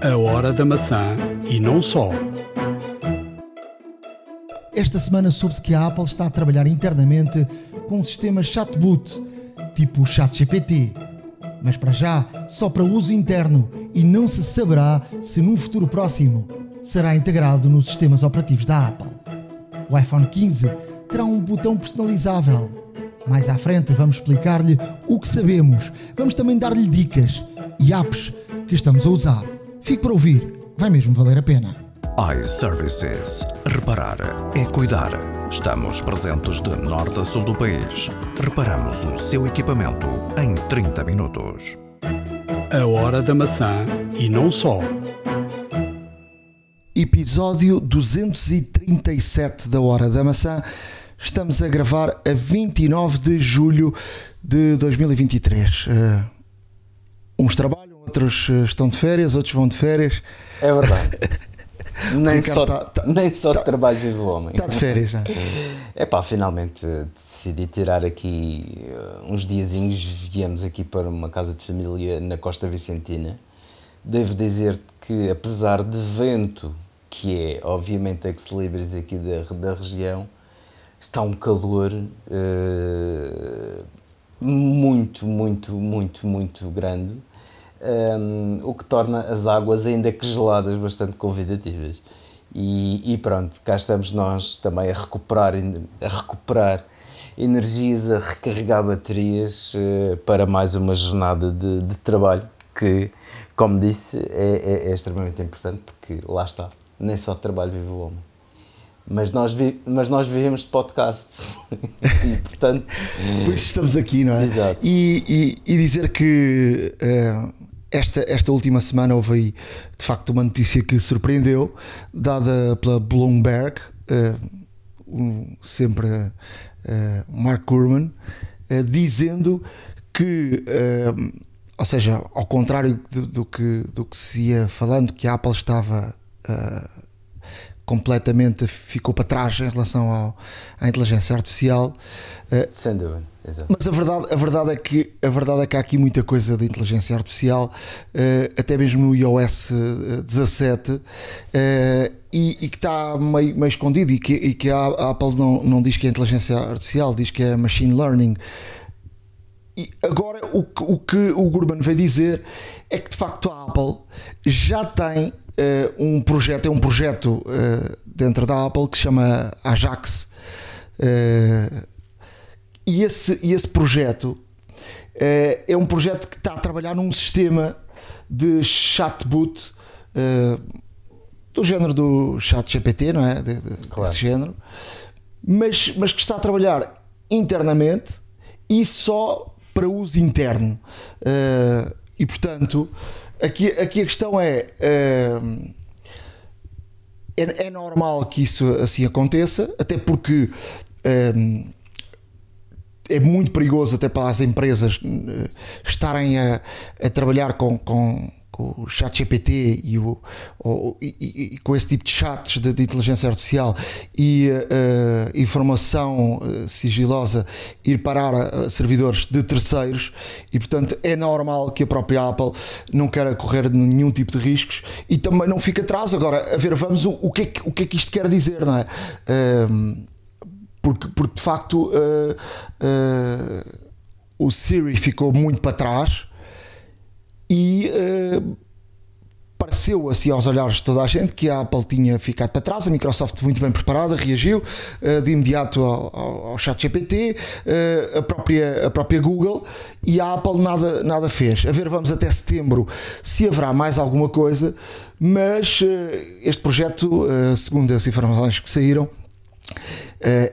A hora da maçã e não só. Esta semana soube-se que a Apple está a trabalhar internamente com um sistema chatbot, tipo ChatGPT. Mas para já, só para uso interno e não se saberá se num futuro próximo será integrado nos sistemas operativos da Apple. O iPhone 15 terá um botão personalizável. Mais à frente vamos explicar-lhe o que sabemos, vamos também dar-lhe dicas e apps que estamos a usar. Fique para ouvir, vai mesmo valer a pena. iServices. Reparar é cuidar. Estamos presentes de norte a sul do país. Reparamos o seu equipamento em 30 minutos. A hora da maçã e não só. Episódio 237 da Hora da Maçã. Estamos a gravar a 29 de julho de 2023. Uh, uns trabalham, outros uh, estão de férias, outros vão de férias. É verdade. nem, só, tá- tá- nem só tá- de trabalho vive o homem. Está de férias já. É pá, finalmente eh, decidi tirar aqui eh, uns diazinhos, viemos aqui para uma casa de família na Costa Vicentina. Devo dizer que apesar de vento, que é obviamente ex-libris aqui da, da região, está um calor eh, muito, muito, muito, muito grande. Um, o que torna as águas ainda que geladas bastante convidativas. E, e pronto, cá estamos nós também a recuperar, a recuperar energias, a recarregar baterias eh, para mais uma jornada de, de trabalho que, como disse, é, é- é extremamente importante porque lá está, nem só de trabalho vive o homem. Mas nós, vi, mas nós vivemos de podcasts e portanto Por isso estamos aqui, não é? Exato. E, e- e dizer que eh, esta, esta última semana houve aí de facto uma notícia que surpreendeu, dada pela Bloomberg, eh, um- sempre eh, Mark Gurman, eh, dizendo que, ou seja, ao contrário do, do que, do que se ia falando, que a Apple estava. completamente ficou para trás em relação ao, à inteligência artificial. Sem dúvida, mas a verdade, a verdade é que a verdade é que há aqui muita coisa de inteligência artificial, eh, até mesmo no iOS eh, 17, eh, e, e que está meio, meio escondido e que, e que a, Apple não, não diz que é inteligência artificial, diz que é machine learning. E agora o que o, que o Gurman veio dizer é que de facto a Apple já tem eh, um projeto, é um projeto eh, dentro da Apple que se chama Ajax. eh, e esse, e esse projeto eh, é um projeto que está a trabalhar num sistema de chatbot eh, do género do chat GPT, não é? De- de- Claro. Desse género, mas, mas que está a trabalhar internamente e só para uso interno. Eh, e portanto, aqui, aqui a questão é. eh, é, é normal que isso assim aconteça, até porque hum, é muito perigoso até para as empresas eh, estarem a, a trabalhar com, com, com o chat GPT e, o, e- e- com esse tipo de chats de, de inteligência artificial e eh, informação sigilosa ir parar a, servidores de terceiros. E portanto é normal que a própria Apple não queira correr nenhum tipo de riscos e também não fica atrás. Agora a ver vamos o, o que é que, o que é que isto quer dizer não é? Hum, porque, porque de facto eh, eh, o Siri ficou muito para trás e eh, pareceu assim aos olhares de toda a gente que a Apple tinha ficado para trás, a Microsoft muito bem preparada, reagiu de imediato ao, ao, ao chat GPT, a, própria, a própria Google e a Apple nada, nada fez. A ver, vamos até setembro se haverá mais alguma coisa, mas este projeto, segundo as informações que saíram,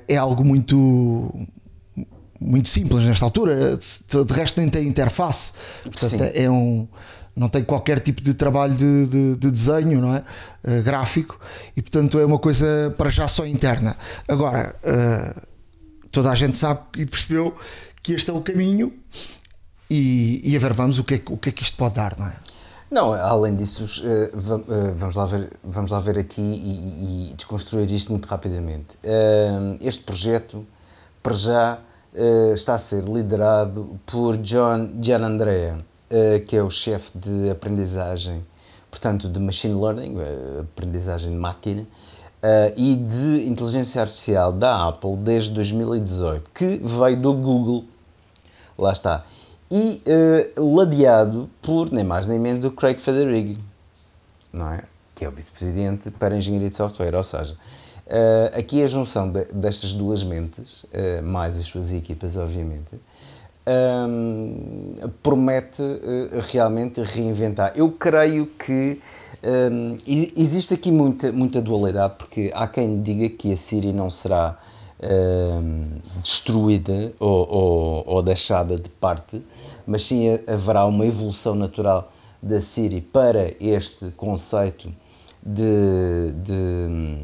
é algo muito muito simples nesta altura. De resto nem tem interface. Portanto Sim. é um não tem qualquer tipo de trabalho de, de- de desenho não é? Eh, gráfico. E portanto é uma coisa para já só interna. Agora eh, toda a gente sabe e percebeu que este é o caminho e, e a ver vamos o que, é, o que é que isto pode dar não é Não, além disso, eh, eh, vamos lá ver, vamos lá ver aqui e, e desconstruir isto muito rapidamente. Eh, Este projeto, para já, está a ser liderado por John Gianandrea, que é o chefe de aprendizagem portanto, de machine learning, aprendizagem de máquina, e de inteligência artificial da Apple desde 2018, que veio do Google, lá está, e ladeado por nem mais nem menos do Craig Federighi, não é? que é o vice-presidente para engenharia de software, ou seja, Uh, aqui a junção de, destas duas mentes, uh, mais as suas equipas, obviamente, um, promete uh, realmente reinventar. Eu creio que um, existe aqui muita, muita dualidade, porque há quem diga que a Siri não será um, destruída ou, ou, ou, deixada de parte, mas sim haverá uma evolução natural da Siri para este conceito de, de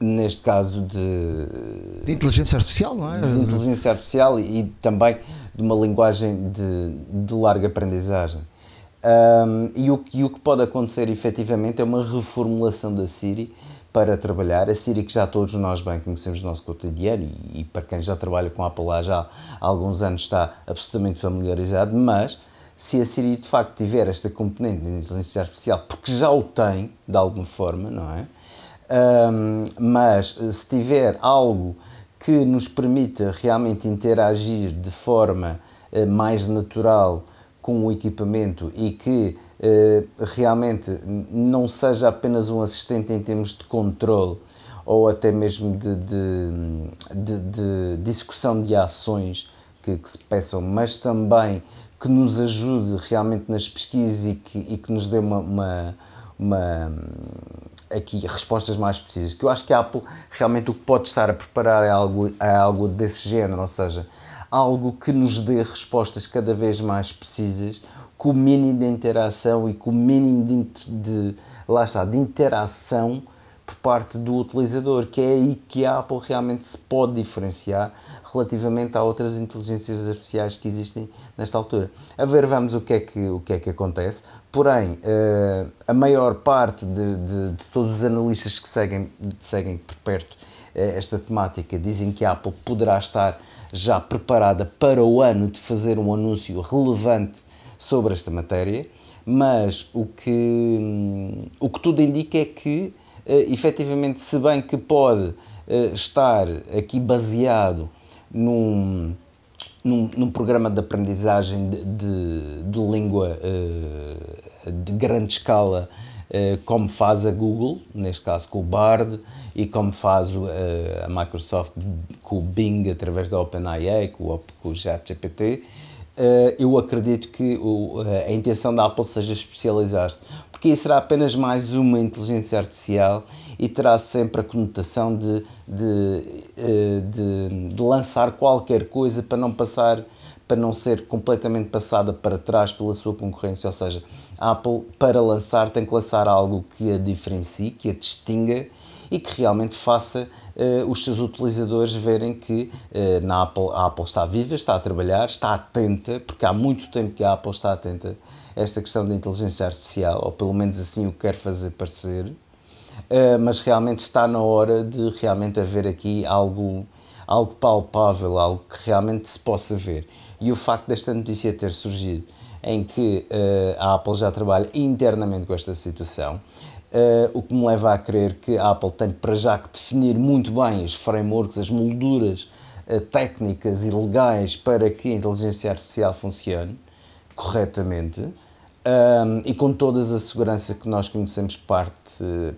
neste caso de, de inteligência artificial, não é? De inteligência artificial e, também de uma linguagem de, de larga aprendizagem. Um, e, o, e o que pode acontecer efetivamente é uma reformulação da Siri para trabalhar. A Siri que já todos nós bem conhecemos no nosso cotidiano e, e para quem já trabalha com a Apple lá já há alguns anos está absolutamente familiarizado, mas se a Siri de facto tiver esta componente de inteligência artificial, porque já o tem de alguma forma, não é? Um, mas se tiver algo que nos permita realmente interagir de forma uh, mais natural com o equipamento e que realmente não seja apenas um assistente em termos de controle ou até mesmo de, de, de, de, execução de ações que, que, se peçam, mas também que nos ajude realmente nas pesquisas e que, e que nos dê uma, uma, uma aqui respostas mais precisas. Que eu acho que a Apple realmente o que pode estar a preparar é algo, é algo desse género, ou seja, algo que nos dê respostas cada vez mais precisas, com o mínimo de interação e com o mínimo de, de lá está, de interação por parte do utilizador, que é aí que a Apple realmente se pode diferenciar relativamente a outras inteligências artificiais que existem nesta altura. A ver, vamos o que é que, o que, é que acontece. Porém, uh, a maior parte de, de, de, todos os analistas que seguem, seguem por perto uh, esta temática dizem que a Apple poderá estar já preparada para o ano de fazer um anúncio relevante sobre esta matéria, mas o que, o que tudo indica é que, uh, efetivamente, se bem que pode uh, estar aqui baseado num num, num programa de aprendizagem de, de, de língua uh, de grande escala, como faz a Google, neste caso com o Bard, e como faz a Microsoft com o Bing através da OpenAI, com o, com o ChatGPT, eu acredito que o, a intenção da Apple seja especializar-se, porque será apenas mais uma inteligência artificial e terá sempre a conotação de, de, eh, de, de, lançar qualquer coisa para não passar para não ser completamente passada para trás pela sua concorrência, ou seja, a Apple para lançar tem que lançar algo que a diferencie, que a distinga e que realmente faça uh, os seus utilizadores verem que uh, na Apple, a Apple está viva, está a trabalhar, está atenta, porque há muito tempo que a Apple está atenta a esta questão da inteligência artificial, ou pelo menos assim o quer fazer parecer. Eh, mas realmente está na hora de realmente haver aqui algo, algo palpável, algo que realmente se possa ver. E o facto desta notícia ter surgido em que uh, a Apple já trabalha internamente com esta situação, uh, o que me leva a crer que a Apple tem para já que definir muito bem os frameworks, as molduras técnicas e legais para que a inteligência artificial funcione corretamente um, e com toda a segurança que nós conhecemos parte,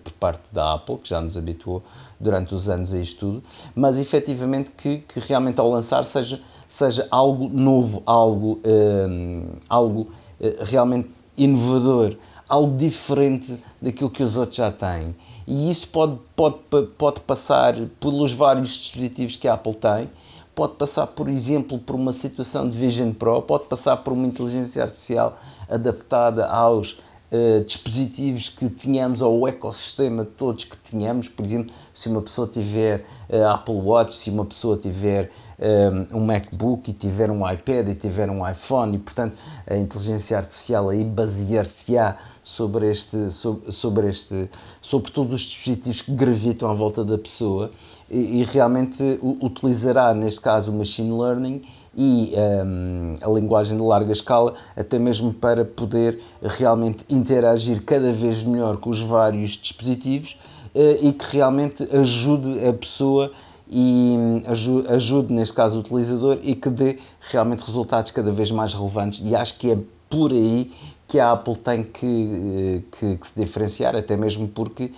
por parte da Apple, que já nos habituou durante os anos a isto tudo, mas efetivamente que, que realmente ao lançar seja, seja algo novo, algo, um, algo uh, realmente inovador, algo diferente daquilo que os outros já têm. E isso pode, pode, pode passar pelos vários dispositivos que a Apple tem, pode passar, por exemplo, por uma situação de Vision Pro, pode passar por uma inteligência artificial adaptada aos uh, dispositivos que tínhamos, ao ecossistema todos que tínhamos. Por exemplo, se uma pessoa tiver uh, Apple Watch, se uma pessoa tiver um, eh, um MacBook e tiver um iPad e tiver um iPhone, e portanto a inteligência artificial aí basear-se-á sobre este, sobre, sobre este, sobre todos os dispositivos que gravitam à volta da pessoa e, e realmente utilizará neste caso o machine learning e um, a linguagem de larga escala, até mesmo para poder realmente interagir cada vez melhor com os vários dispositivos uh, e que realmente ajude a pessoa e hum, ajude, ajude, neste caso, o utilizador e que dê realmente resultados cada vez mais relevantes. E acho que é por aí que a Apple tem que, eh, que, que se diferenciar, até mesmo porque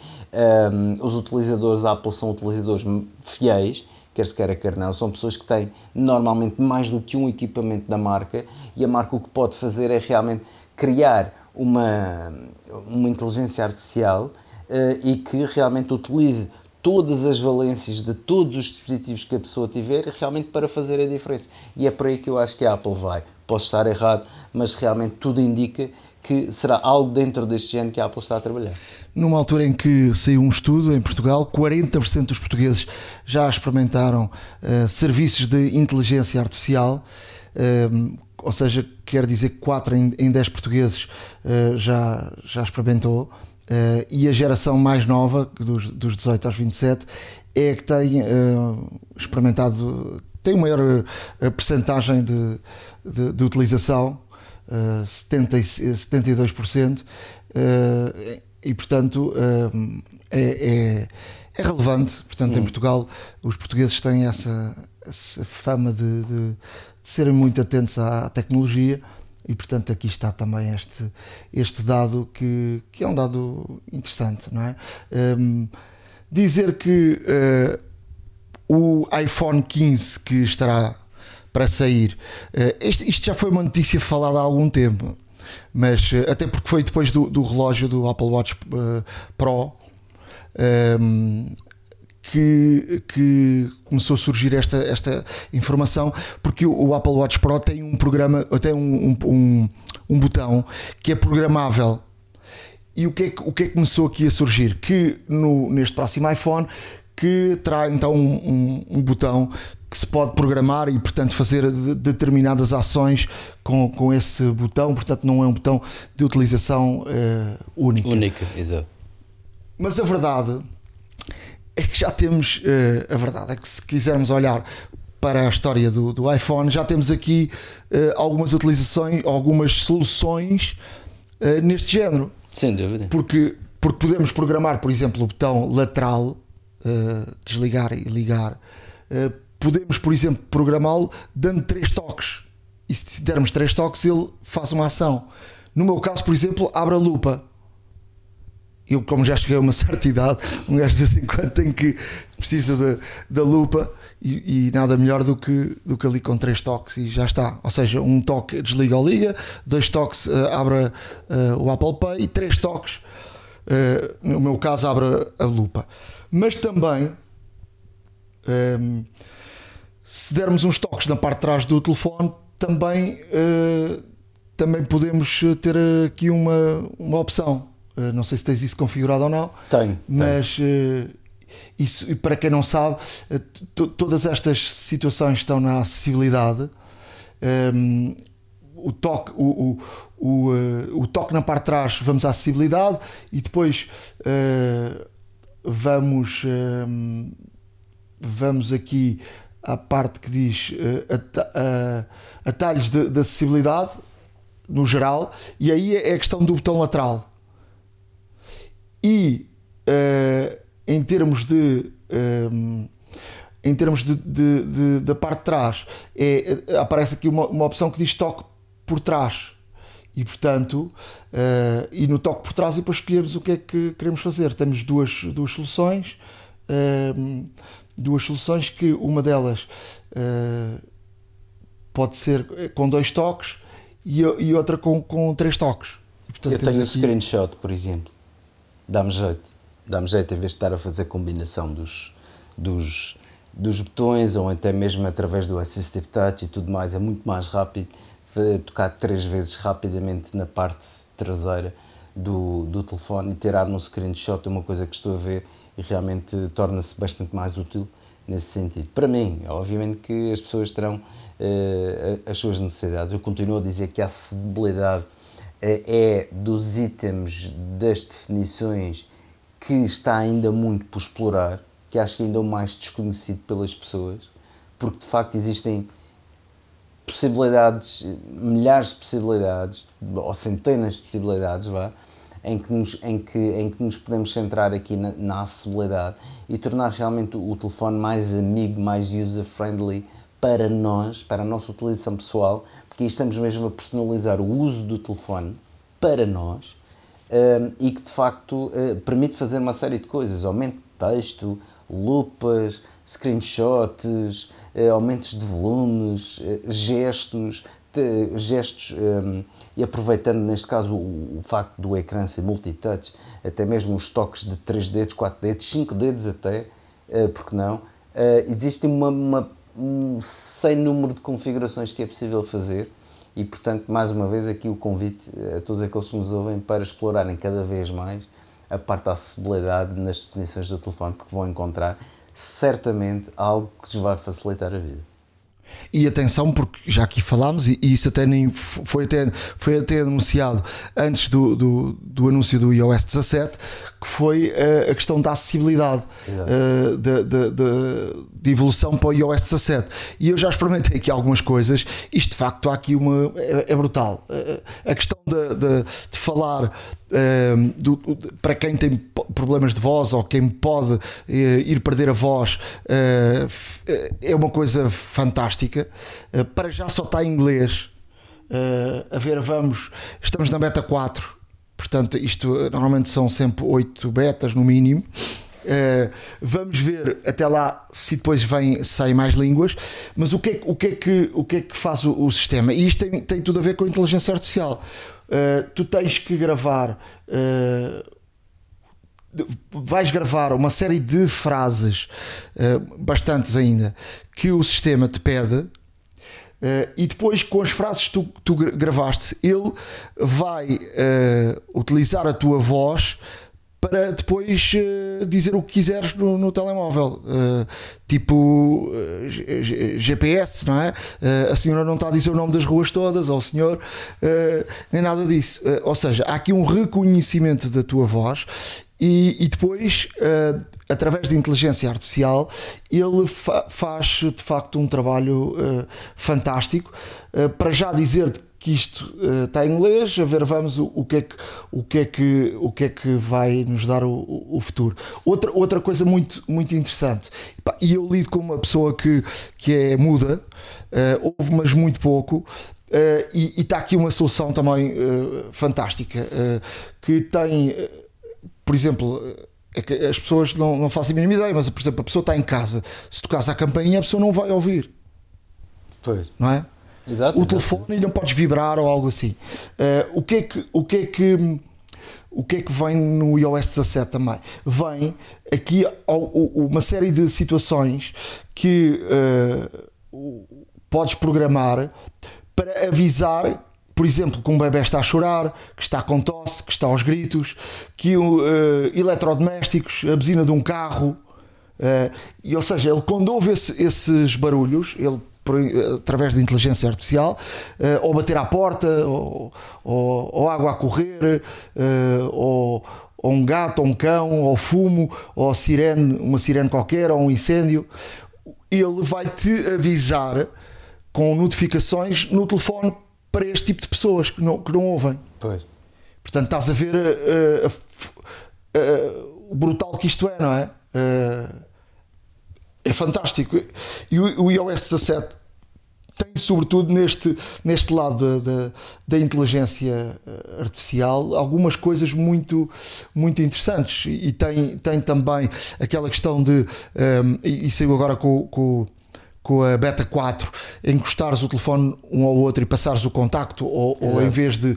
um, os utilizadores da Apple são utilizadores fiéis quer se queira, quer não, são pessoas que têm normalmente mais do que um equipamento da marca e a marca o que pode fazer é realmente criar uma, uma inteligência artificial uh, e que realmente utilize todas as valências de todos os dispositivos que a pessoa tiver realmente para fazer a diferença. E é por aí que eu acho que a Apple vai. Posso estar errado, mas realmente tudo indica que será algo dentro deste género que a Apple está a trabalhar. Numa altura em que saiu um estudo em Portugal, 40% dos portugueses já experimentaram uh, serviços de inteligência artificial, uh, ou seja, quer dizer que 4 em, em 10 portugueses uh, já, já experimentou, e a geração mais nova, dos, dos 18 aos 27, é que tem experimentado, tem uma maior percentagem de, de, de utilização 70, 72%, uh, e portanto uh, é, é, é, relevante. Portanto, em Portugal, os portugueses têm essa, essa fama de, de, de, serem muito atentos à tecnologia. E portanto aqui está também este, este dado que, que é um dado interessante, não é? Um, dizer que uh, o iPhone 15 que estará para sair. Eh, isto, isto já foi uma notícia falada há algum tempo, mas eh, até porque foi depois do, do relógio do Apple Watch Pro. Um, que, que, começou a surgir esta, esta informação, porque o, Apple Watch Pro tem um programa, tem um, um, um, botão que é programável. E o que é que, o que, é que começou aqui a surgir? Que no, neste próximo iPhone que terá então um, um, botão que se pode programar e, portanto, fazer determinadas ações com, com esse botão. Portanto, não é um botão de utilização uh, única. Única, exato. Mas a verdade é que já temos. Uh, a verdade é que, se quisermos olhar para a história do, do iPhone, já temos aqui uh, algumas utilizações, algumas soluções neste género. Sem dúvida. Porque, porque podemos programar, por exemplo, o botão lateral, desligar e ligar podemos, por exemplo, programá-lo dando três toques. E se dermos três toques, ele faz uma ação. No meu caso, por exemplo, abre a lupa. Eu, como já cheguei a uma certa idade, um gajo de vez em quando tem que precisa da, lupa e, e, nada melhor do que, do que ali com três toques e já está. Ou seja, um toque desliga ou liga, dois toques uh, abre uh, o Apple Pay e três toques, uh, no meu caso, abre a lupa. Mas também. Um, ehm, se dermos uns toques na parte de trás do telefone, também, também podemos ter aqui uma, uma opção. Uh, não sei se tens isso configurado ou não. Tenho. Mas uh, isso, para quem não sabe, todas estas situações estão na acessibilidade. Um, o toque, o, o, o, o, toque na parte de trás, vamos à acessibilidade e depois vamos, vamos aqui à parte que diz uh, atalhos de, de, acessibilidade no geral, e aí é a questão do botão lateral. E uh, em termos de. Um, em termos de, de, de, da parte de trás, é, aparece aqui uma, uma opção que diz toque por trás e portanto uh, e no toque por trás e depois escolhemos o que é que queremos fazer temos duas, duas soluções uh, duas soluções que uma delas uh, pode ser com dois toques e, e outra com, com três toques. E, portanto, Eu tenho o aqui... screenshot, por exemplo. Dá-me jeito. Dá-me jeito em vez de estar a fazer combinação dos, dos, dos botões ou até mesmo através do Assistive Touch e tudo mais. É muito mais rápido tocar três vezes rapidamente na parte traseira do, do telefone e tirar um screenshot de uma coisa que estou a ver e realmente torna-se bastante mais útil nesse sentido. Para mim, obviamente que as pessoas terão uh, as suas necessidades. Eu continuo a dizer que a acessibilidade é dos itens das definições que está ainda muito por explorar, que acho que ainda é o mais desconhecido pelas pessoas, porque de facto existem possibilidades, milhares de possibilidades, ou centenas de possibilidades, vá, em que nos, em que, em que nos podemos centrar aqui na, na acessibilidade e tornar realmente o, o telefone mais amigo, mais user-friendly para nós, para a nossa utilização pessoal, porque aí estamos mesmo a personalizar o uso do telefone para nós um, e que de facto uh, permite fazer uma série de coisas, aumento de texto, lupas, screenshots, uh, aumentos de volumes, uh, gestos, gestos um, e aproveitando neste caso o, o, facto do ecrã ser multitouch, até mesmo os toques de 3 dedos, 4 dedos, 5 dedos até, porque não, existe uma, uma, um sem número de configurações que é possível fazer e portanto mais uma vez aqui o convite a todos aqueles que nos ouvem para explorarem cada vez mais a parte da acessibilidade nas definições do telefone porque vão encontrar certamente algo que lhes vai facilitar a vida. E atenção, porque já aqui falámos, e, isso até nem foi até, foi até anunciado antes do, do, do anúncio do iOS 17, que foi uh, a questão da acessibilidade uh, de, de, de, de, evolução para o iOS 17. E eu já experimentei aqui algumas coisas, isto de facto há aqui uma. é, é brutal. Uh, a questão de, de falar do, para quem tem problemas de voz ou quem pode ir perder a voz é uma coisa fantástica. para já só está em inglês. a ver, vamos, estamos na beta 4 Portanto, isto normalmente são sempre 8 betas no mínimo. Uh, vamos ver até lá se depois vem, saem mais línguas, mas o que é, o que, é que, o que, é que faz o, o sistema? E isto tem, tem, tudo a ver com a inteligência artificial. Uh, tu tens que gravar, uh, vais gravar uma série de frases, bastantes ainda, que o sistema te pede Uh, e depois, com as frases que tu, tu gravaste, ele vai uh, utilizar a tua voz para depois uh, dizer o que quiseres no, no telemóvel. tipo GPS, não é? a senhora não está a dizer o nome das ruas todas, ou o senhor, nem nada disso. ou seja, há aqui um reconhecimento da tua voz e, e depois, uh, através de inteligência artificial, ele fa faz de facto um trabalho uh, fantástico. Uh, para já dizer que isto está em inglês, a ver, vamos o, o, que é que, o, que é que, o que é que vai nos dar o, o futuro. Outra, outra coisa muito, muito interessante, e eu lido com uma pessoa que, que é muda, ouve, mas muito pouco. e está aqui uma solução também fantástica que tem por exemplo, é que as pessoas não, não fazem a mínima ideia, mas por exemplo, a pessoa está em casa, se tocares a campainha, a pessoa não vai ouvir. Pois. Não é? Exato, o telefone e não podes vibrar ou algo assim. Uh, o que é que. O que é que o que é que vem no iOS 17 também? Vem aqui uma série de situações que uh, podes programar para avisar por exemplo, que um bebê está a chorar, que está com tosse, que está aos gritos, que uh, eletrodomésticos, a buzina de um carro, uh, e, ou seja, ele quando ouve esse, esses barulhos, ele por, através de inteligência artificial, uh, ou bater à porta, ou, ou, ou água a correr, ou, ou, um gato, ou um cão, ou fumo, ou sirene, uma sirene qualquer, ou um incêndio, ele vai te avisar com notificações no telefone para este tipo de pessoas que não, que não ouvem. Pois. Portanto, estás a ver o brutal que isto é, não é? É fantástico. E o, iOS 17 tem, sobretudo, neste, neste lado da, da, da, inteligência artificial, algumas coisas muito, muito interessantes. E tem, tem também aquela questão de. Um, e saiu agora com, com com a Beta 4 encostares o telefone um ao outro e passares o contacto, ou, ou em vez de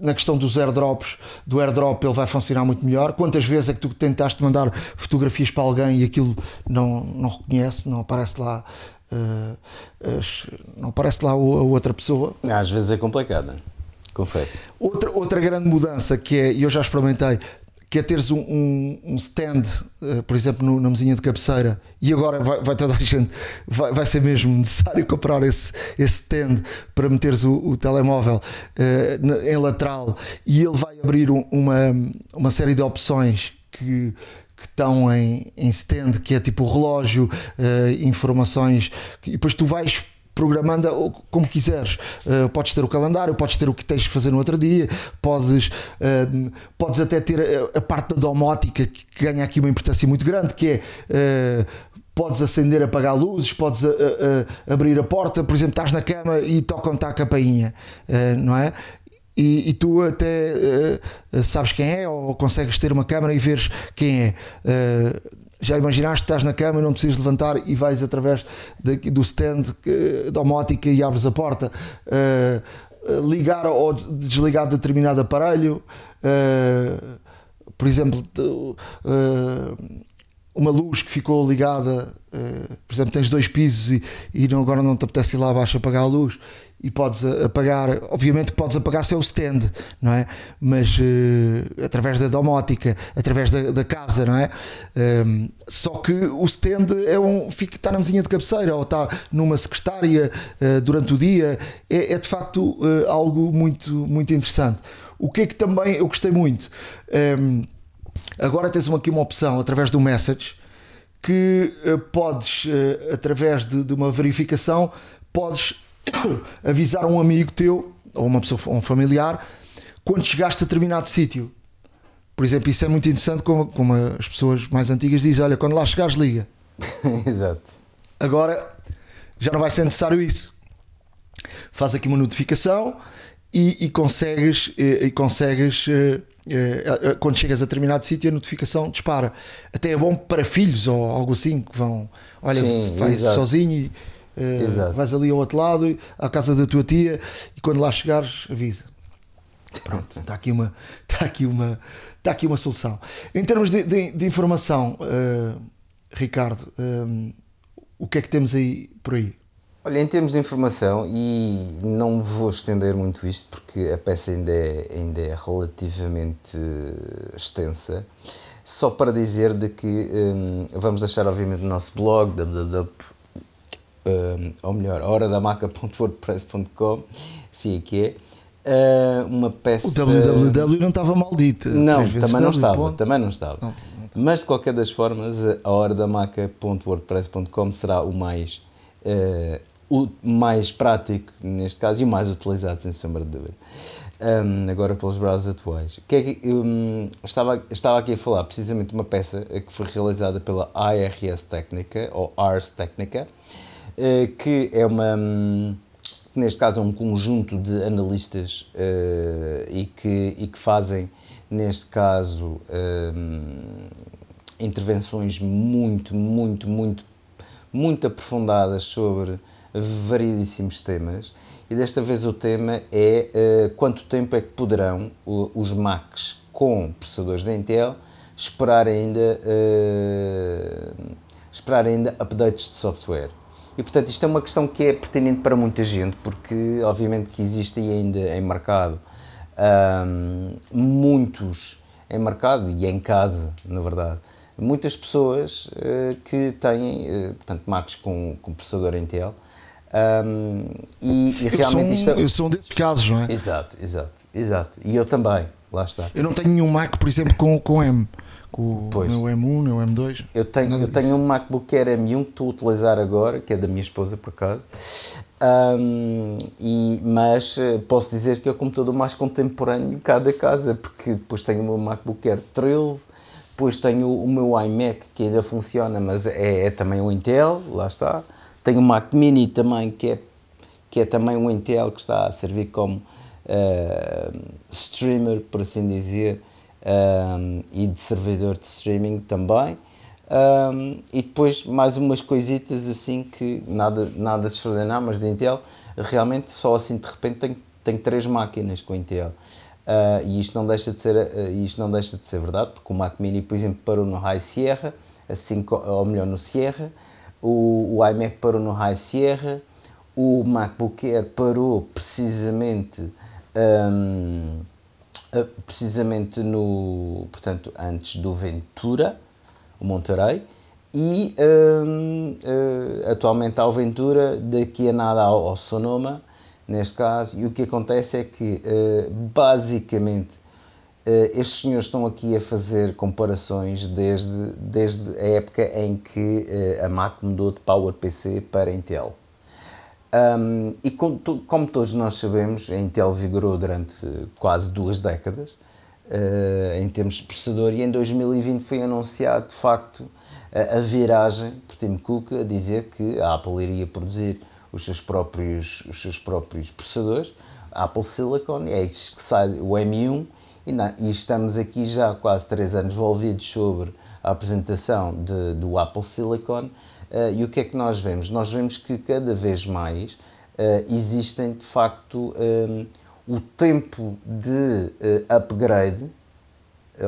na questão dos airdrops, do airdrop ele vai funcionar muito melhor. Quantas vezes é que tu tentaste mandar fotografias para alguém e aquilo não, não reconhece, não aparece lá, uh, as, não aparece lá a outra pessoa? Às vezes é complicado, confesso. Outra, outra grande mudança que é, e eu já experimentei, que é teres um, um, um stand, uh, por exemplo, no, na mesinha de cabeceira, e agora vai, vai toda a gente, vai, vai ser mesmo necessário comprar esse, esse stand para meteres o, o telemóvel uh, em lateral, e ele vai abrir um, uma, uma série de opções que, que estão em, em stand, que é tipo relógio, uh, informações, e depois tu vais programando como quiseres. Uh, podes ter o calendário, podes ter o que tens de fazer no outro dia, podes, uh, podes até ter a, a, parte da domótica que ganha aqui uma importância muito grande, que é podes acender, apagar luzes, podes a, a abrir a porta, por exemplo, estás na cama e tocam-te a campainha, não é? E, e, tu até uh, sabes quem é ou consegues ter uma câmera e veres quem é. Uh, já imaginaste, estás na cama, não precisas levantar e vais através de, do stand domótica e abres a porta. Uh, ligar ou desligar determinado aparelho. por exemplo, uma luz que ficou ligada, por exemplo, tens dois pisos e, e agora não te apetece ir lá abaixo apagar a luz e podes apagar, obviamente que podes apagar seu stand, não é? Mas uh, através da domótica, através da, da casa, não é? Um, ehm, só que o stand é um, fica, está na mesinha de cabeceira ou está numa secretária uh, durante o dia, é, é de facto uh, algo muito, muito interessante. O que é que também eu gostei muito? Um, ehm, agora tens aqui uma opção através do message que podes, através de, de uma verificação, podes avisar um amigo teu ou uma pessoa, um familiar quando chegaste a determinado sítio. Por exemplo, isso é muito interessante como, como as pessoas mais antigas dizem: Olha, quando lá chegares, liga. Exato. Agora já não vai ser necessário isso. Faz aqui uma notificação e, e consegues, e, e consegues eh, eh, quando chegas a determinado sítio, a notificação dispara. Até é bom para filhos ou algo assim que vão, olha, Sim, vais sozinho e Uh, vais ali ao outro lado, à casa da tua tia, e quando lá chegares, avisa. Pronto, está aqui uma, está aqui uma, está aqui uma solução. Em termos de, de, de informação, uh, Ricardo, um, eh, o que é que temos aí por aí? Olha, em termos de informação, e não vou estender muito isto porque a peça ainda é, ainda é relativamente extensa, só para dizer de que um, vamos deixar obviamente o nosso blog www uh, ou melhor, horadamaca.wordpress.com, sim é que é. Uma peça. O www não estava maldito. Não, também não estava. Também não estava. Não, não Mas de qualquer das formas, a horadamaca.wordpress.com será o mais, o mais prático neste caso e o mais utilizado, sem sombra de dúvida. Um, agora pelos browsers atuais. Que é que, um, estava, estava aqui a falar precisamente de uma peça que foi realizada pela IRS Técnica, ou Ars Técnica, eh, que é uma hum, neste caso é um conjunto de analistas uh, e, que, e que fazem, neste caso, uh, intervenções muito, muito, muito, muito aprofundadas sobre variedíssimos temas. E desta vez o tema é uh, quanto tempo é que poderão os Macs com processadores da Intel esperar ainda, esperar ainda updates de software. E portanto isto é uma questão que é pertinente para muita gente, porque obviamente que existem ainda em mercado um, muitos em mercado e em casa, na verdade, muitas pessoas uh, que têm, uh, portanto, Macs com, com processador Intel. Um, e, e realmente isto é... Eu sou um desses casos, não é? Exato, exato, exato. E eu também, lá está. Eu não tenho nenhum Mac, por exemplo, com, com M com pois. o meu M1, meu M2. Eu tenho, eu tenho um MacBook Air M1 que estou a utilizar agora, que é da minha esposa por acaso, um, e, mas eh, posso dizer que é o computador mais contemporâneo cada casa, porque depois tenho o meu MacBook Air 13, depois tenho o meu iMac que ainda funciona, mas é, é também um Intel, lá está. Tenho o Mac Mini também, que é, que é também um Intel que está a servir como uh, streamer, por assim dizer, um, e de servidor de streaming também. Um, e depois mais umas coisitas assim que nada, nada de extraordinário, mas de Intel, realmente só assim de repente tenho, tenho três máquinas com Intel. Uh, e isto não, deixa de ser, uh, isto não deixa de ser verdade, porque o Mac Mini, por exemplo, parou no High Sierra, assim, ou melhor, no Sierra, o, o iMac parou no High Sierra, o MacBook Air parou precisamente um, ah, precisamente no, portanto, antes do Ventura, o Monterey, e uh, uh, atualmente ao Ventura, daqui a nada ao, ao, Sonoma, neste caso, e o que acontece é que, uh, basicamente, estes senhores estão aqui a fazer comparações desde, desde a época em que a Mac mudou de PowerPC para Intel. Um, e como, como, todos nós sabemos, a Intel vigorou durante quase duas décadas uh, em termos de processador e em 2020 foi anunciado de facto a, a viragem por Tim Cook a dizer que a Apple iria produzir os seus próprios, os seus próprios processadores, Apple Silicon, é isso que sai o M1 e, e estamos aqui já há quase três anos envolvidos sobre a apresentação de, do Apple Silicon Uh, e o que é que nós vemos? Nós vemos que cada vez mais uh, existem de facto um, o tempo de uh, upgrade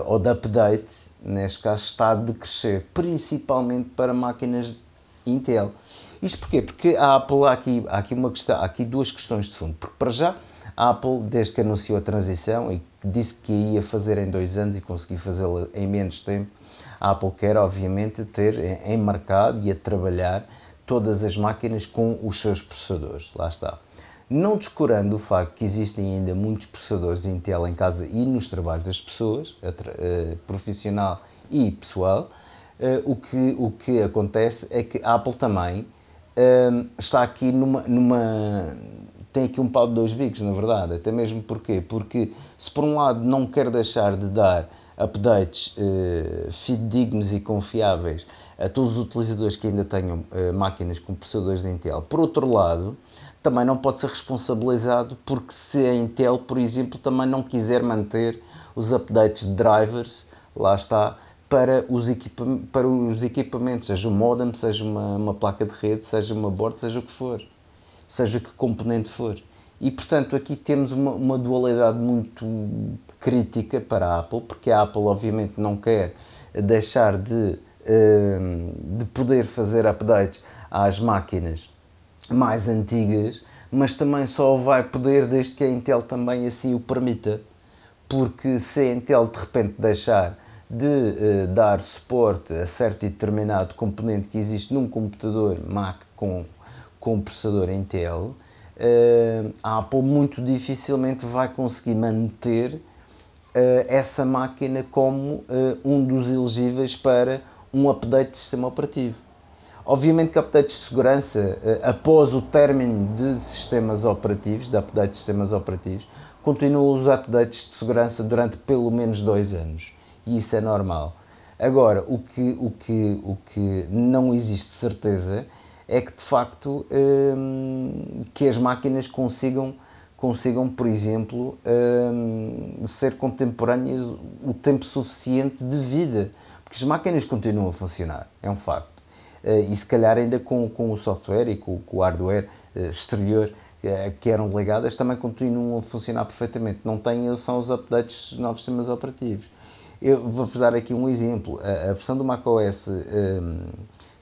ou de update, neste caso, está a decrescer, principalmente para máquinas Intel. Isto porquê? Porque a Apple, há aqui, há aqui, uma questão, aqui duas questões de fundo. Porque, para já, a Apple, desde que anunciou a transição e disse que ia fazer em dois anos e conseguiu fazê-la em menos tempo, a Apple quer, obviamente, ter em mercado e a trabalhar todas as máquinas com os seus processadores. Lá está. Não descurando o facto que existem ainda muitos processadores Intel em casa e nos trabalhos das pessoas, uh, profissional e pessoal, uh, o, que, o que acontece é que a Apple também uh, está aqui numa, numa. tem aqui um pau de dois bicos, na verdade. Até mesmo porquê? Porque se por um lado não quer deixar de dar updates uh, fidedignos e confiáveis a todos os utilizadores que ainda tenham uh, máquinas com processadores de Intel. Por outro lado, também não pode ser responsabilizado porque se a Intel, por exemplo, também não quiser manter os updates de drivers, lá está, para os, equipa para os equipamentos, seja um modem, seja uma, uma placa de rede, seja uma board, seja o que for, seja que componente for. E portanto aqui temos uma, uma dualidade muito crítica para a Apple, porque a Apple obviamente não quer deixar de, ehm, de poder fazer updates às máquinas mais antigas, mas também só vai poder desde que a Intel também assim o permita. Porque se a Intel de repente deixar de uh, dar suporte a certo e determinado componente que existe num computador Mac com, com processador Intel, uh, a Apple muito dificilmente vai conseguir manter uh, essa máquina como um dos elegíveis para um update de sistema operativo. Obviamente que updates de segurança, após o término de sistemas operativos, de update de sistemas operativos, continuam os updates de segurança durante pelo menos dois anos. E isso é normal. Agora, o que, o que, o que não existe certeza é que de facto um, que as máquinas consigam consigam, por exemplo, um, ser contemporâneas o tempo suficiente de vida, porque as máquinas continuam a funcionar, é um facto. Uh, e se calhar ainda com, com o software e com, com o hardware uh, exterior uh, que eram legadas também continuam a funcionar perfeitamente. Não têm são os updates dos novos sistemas operativos. Eu vou-vos dar aqui um exemplo. A, a versão do macOS um,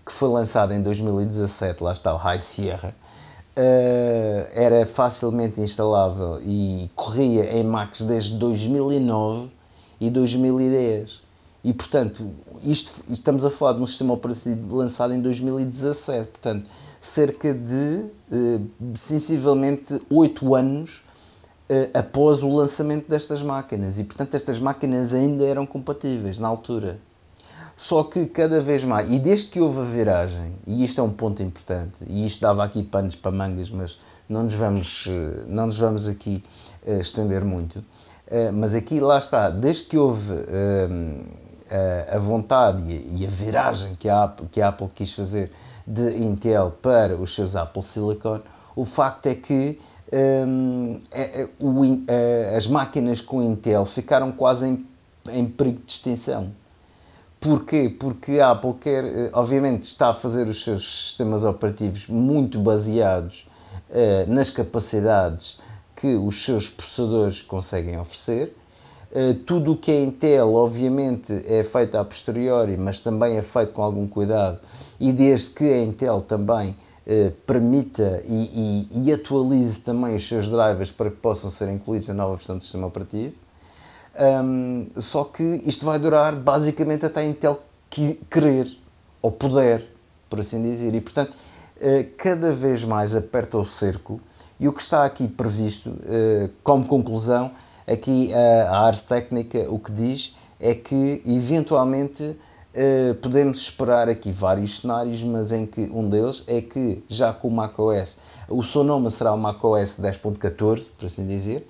que foi lançada em 2017, lá está o High Sierra, uh, era facilmente instalável e corria em Macs desde 2009 e 2010. E portanto, isto, estamos a falar de um sistema operativo lançado em 2017, portanto, cerca de uh, sensivelmente 8 anos após o lançamento destas máquinas. E portanto, estas máquinas ainda eram compatíveis na altura. Só que cada vez mais, e desde que houve a viragem, e isto é um ponto importante, e isto dava aqui panos para mangas, mas não nos vamos, eh, não nos vamos aqui uh, estender muito, mas aqui lá está, desde que houve a vontade e a viragem que a, Apple, que a Apple quis fazer de Intel para os seus Apple Silicon, o facto é que as máquinas com Intel ficaram quase em, em perigo de extinção Porquê? Porque a Apple quer, eh, obviamente, está a fazer os seus sistemas operativos muito baseados uh, nas capacidades que os seus processadores conseguem oferecer. Uh, tudo o que é Intel, obviamente, é feito a posteriori, mas também é feito com algum cuidado, e desde que a Intel também uh, permita e, e, e atualize também os seus drivers para que possam ser incluídos na nova versão do sistema operativo. Um, só que isto vai durar basicamente até a Intel querer ou poder, por assim dizer. E portanto, uh, cada vez mais aperta o cerco. E o que está aqui previsto, uh, como conclusão, aqui uh, a Ars Técnica o que diz é que eventualmente uh, podemos esperar aqui vários cenários, mas em que um deles é que já com o macOS, o Sonoma será o macOS 10.14, por assim dizer,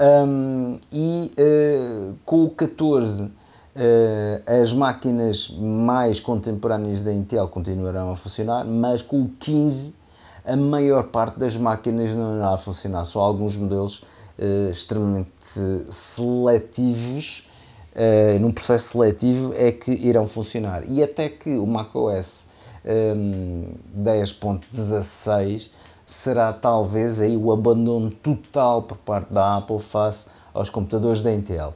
um, e uh, com o 14 uh, as máquinas mais contemporâneas da Intel continuarão a funcionar, mas com o 15 a maior parte das máquinas não irá funcionar, só alguns modelos uh, extremamente seletivos, uh, num processo seletivo, é que irão funcionar. E até que o macOS um, 10.16 será talvez aí o abandono total por parte da Apple face aos computadores da Intel.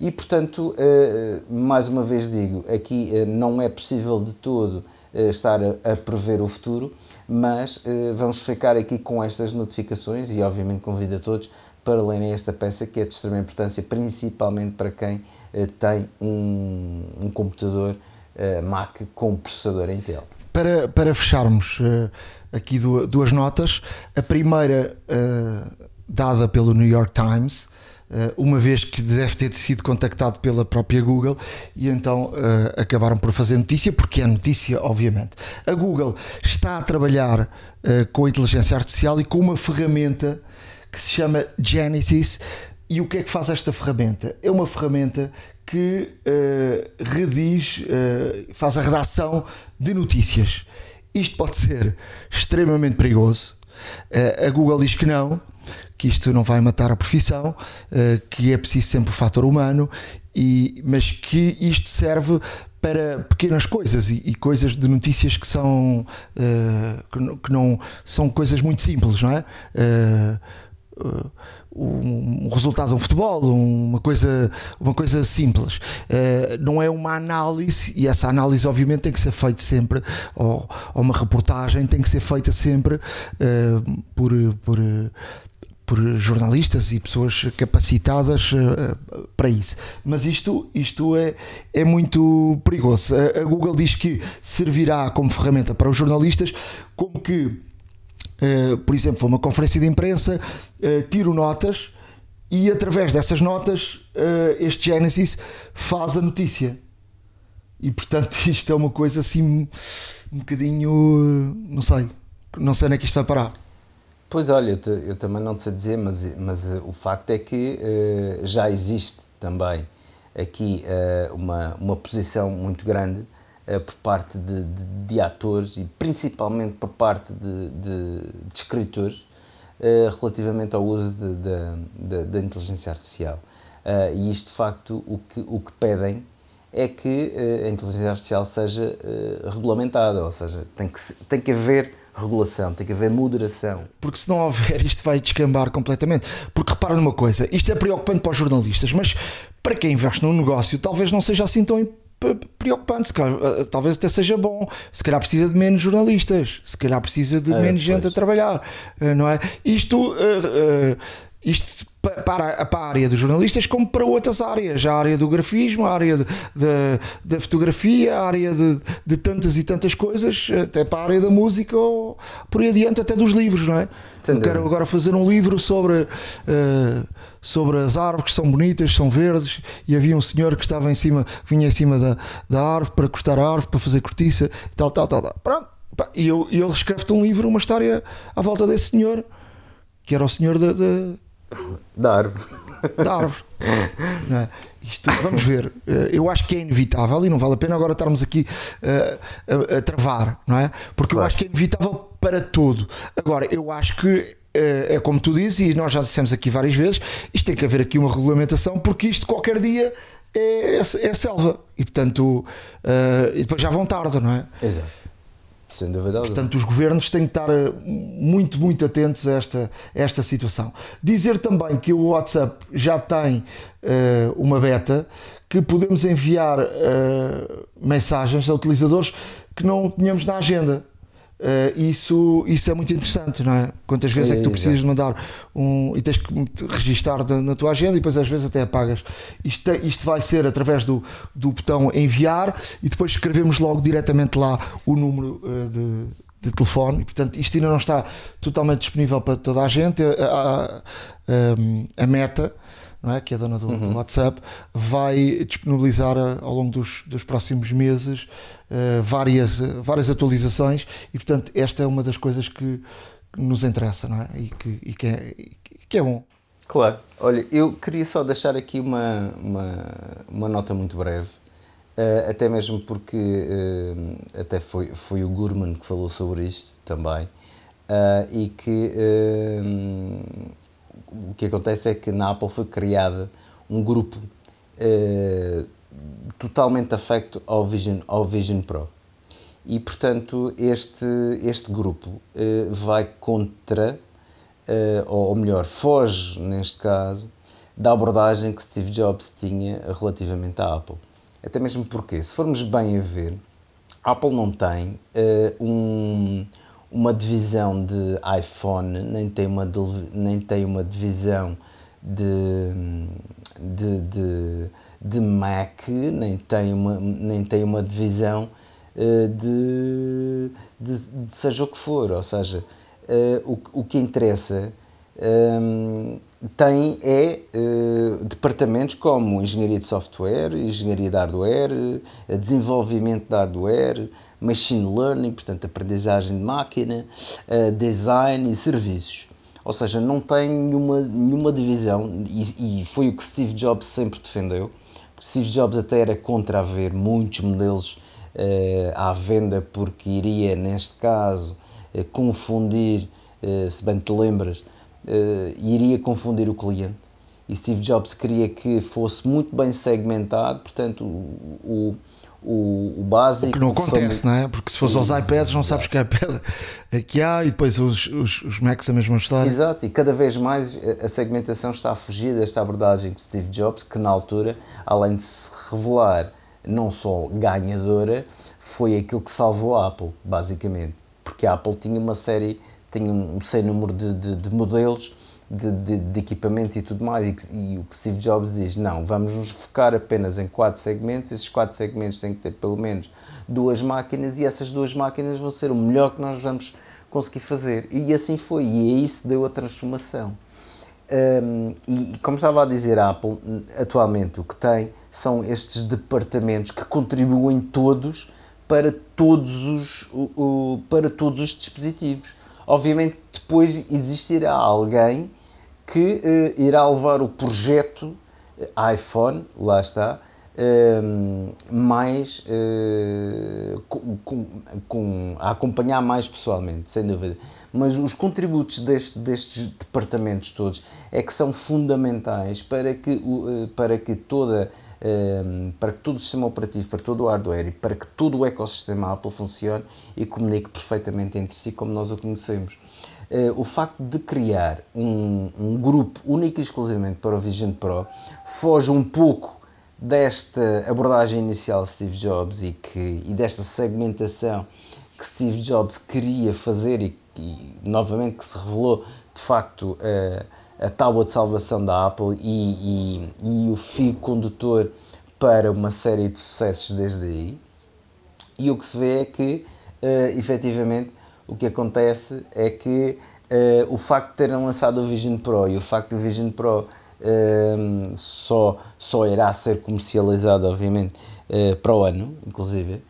E portanto, uh, mais uma vez digo, aqui não é possível de todo estar a, a prever o futuro, mas uh, vamos ficar aqui com estas notificações e obviamente convido a todos para lerem esta peça que é de extrema importância, principalmente para quem uh, tem um, um computador uh, Mac com processador Intel. Para, para fecharmos aqui duas notas, a primeira dada pelo New York Times eh, uma vez que deve ter sido contactado pela própria Google e então acabaram por fazer notícia, porque é notícia, obviamente. A Google está a trabalhar com a inteligência artificial e com uma ferramenta que se chama Genesis. E o que é que faz esta ferramenta? É uma ferramenta que uh, redige, faz a redação de notícias. Isto pode ser extremamente perigoso. a Google diz que não, que isto não vai matar a profissão, eh, que é preciso sempre o fator humano, e, mas que isto serve para pequenas coisas e, e coisas de notícias que são uh, que, não, que, não, são coisas muito simples, não é? Uh, uh, um resultado de um futebol, uma coisa, uma coisa simples. não é uma análise, e essa análise, obviamente, tem que ser feita sempre, ou, ou uma reportagem tem que ser feita sempre por, por por jornalistas e pessoas capacitadas uh, para isso. Mas isto, isto é, é muito perigoso. A, a, Google diz que servirá como ferramenta para os jornalistas, como que, uh, por exemplo, uma conferência de imprensa, uh, tiro notas e através dessas notas este Genesis faz a notícia. E portanto isto é uma coisa assim um bocadinho. não sei. Não sei onde é que isto vai parar. Pois olha, eu, te, eu, também não te sei dizer, mas, mas o facto é que já existe também aqui uma, uma posição muito grande por parte de, de, de, atores e principalmente por parte de, de, escritores relativamente ao uso da inteligência artificial. e isto de facto o que, o que pedem é que a inteligência artificial seja regulamentada, ou seja, tem que, tem que haver regulação, tem que haver moderação. Porque se não houver, isto vai descambar completamente. Porque repara numa coisa, isto é preocupante para os jornalistas, mas para quem investe num negócio, talvez não seja assim tão preocupante, eh, talvez até seja bom. Se calhar precisa de menos jornalistas, se calhar precisa de é, menos pois. gente a trabalhar, eh, não é? Isto, uh, isto para, para a área dos jornalistas como para outras áreas, a área do grafismo, a área da fotografia, a área de, de, tantas e tantas coisas, até para a área da música ou por aí adiante, até dos livros, não é? Eu quero agora fazer um livro sobre, uh, sobre as árvores que são bonitas, são verdes, e havia um senhor que estava em cima, vinha em cima da, da árvore para cortar a árvore, para fazer cortiça, tal, tal, tal, tal. Pronto. E, eu, ele escreve-te um livro, uma história à volta desse senhor, que era o senhor da, da da árvore. Da árvore. É? Isto, vamos ver. Eh, eu acho que é inevitável e não vale a pena agora estarmos aqui uh, a, a, travar, não é? Porque claro. eu acho que é inevitável para tudo. Agora, eu acho que uh, é como tu dizes, e nós já dissemos aqui várias vezes, isto tem que haver aqui uma regulamentação, porque isto qualquer dia é, é, é selva. E portanto, uh, e depois já vão tarde, não é? Exato. Sem dúvida Portanto, os governos têm que estar eh, muito, muito atentos a esta, esta situação. Dizer também que o WhatsApp já tem uh, uma beta que podemos enviar uh, mensagens a utilizadores que não tínhamos na agenda. Uh, isso, isso é muito interessante, não é? Quantas vezes é, é que tu precisas de mandar um e tens que registar na tua agenda e depois às vezes até apagas. Isto, isto vai ser através do, do botão enviar e depois escrevemos logo diretamente lá o número uh, de, de telefone. E, portanto, isto ainda não está totalmente disponível para toda a gente. A, a, a, a meta não é? que é a dona do, uhum. do WhatsApp, vai disponibilizar ao longo dos, dos próximos meses uh, várias, várias atualizações e, portanto, esta é uma das coisas que nos interessa não é? e, que, e que, é, que é bom. Claro. Olha, eu queria só deixar aqui uma, uma, uma nota muito breve, uh, até mesmo porque uh, até foi, foi o Gurman que falou sobre isto também, e que o que acontece é que na Apple foi criada um grupo totalmente afecto ao Vision, ao Vision Pro. E, portanto, este, este grupo vai contra uh, ou, melhor, foge, neste caso, da abordagem que Steve Jobs tinha relativamente à Apple. Até mesmo porque, se formos bem a ver, a Apple não tem uh, um, uma divisão de iPhone, nem tem uma, nem tem uma divisão de, de, de, de Mac, nem tem uma, nem tem uma divisão uh, de, de, de seja o que for, ou seja, uh, o, o que interessa um, ehm, tem é uh, departamentos como engenharia de software, engenharia de hardware, desenvolvimento de hardware, machine learning, portanto aprendizagem de máquina, uh, design e serviços. Ou seja, não tem nenhuma, nenhuma divisão e, e, foi o que Steve Jobs sempre defendeu. Steve Jobs até era contra haver muitos modelos uh, à venda porque iria, neste caso, eh, confundir, eh, se bem te lembras, iria confundir o cliente. E Steve Jobs queria que fosse muito bem segmentado, portanto, o, o, o básico. O que não acontece, não é? Porque se fosse aos iPads, não sabes que iPad é que há e depois os, os, os Macs a mesma história. Exato, e cada vez mais a segmentação está a fugir desta abordagem que Steve Jobs, que na altura, além de se revelar não só ganhadora, foi aquilo que salvou a Apple, basicamente porque a Apple tinha uma série, tinha um sem número de, de, de modelos de, de, de, equipamentos e tudo mais, e, e, o que Steve Jobs diz, não, vamos nos focar apenas em quatro segmentos, esses quatro segmentos têm que ter pelo menos duas máquinas, e essas duas máquinas vão ser o melhor que nós vamos conseguir fazer. E assim foi, e aí se deu a transformação. Um, e como estava a dizer, a Apple atualmente o que tem são estes departamentos que contribuem todos para todos os, o, o, para todos os dispositivos. Obviamente, depois existirá alguém que uh, irá levar o projeto eh, iPhone, lá está, uh, mais uh, com, com, a acompanhar mais pessoalmente, sem dúvida. Mas os contributos deste, destes departamentos todos é que são fundamentais para que, para que toda para que todo o sistema operativo, para todo o hardware e para que todo o ecossistema Apple funcione e comunique perfeitamente entre si como nós o conhecemos. Eh, o facto de criar um, um grupo único e exclusivamente para o Vision Pro foge um pouco desta abordagem inicial de Steve Jobs e, que, e desta segmentação que Steve Jobs queria fazer e, e novamente que se revelou de facto uh, a tábua de salvação da Apple e, e, e o fio condutor para uma série de sucessos desde aí. E o que se vê é que, uh, efetivamente, o que acontece é que uh, o facto de terem lançado o Vision Pro e o facto do Vision Pro uh, só, só irá ser comercializado, obviamente, uh, para o ano, inclusive,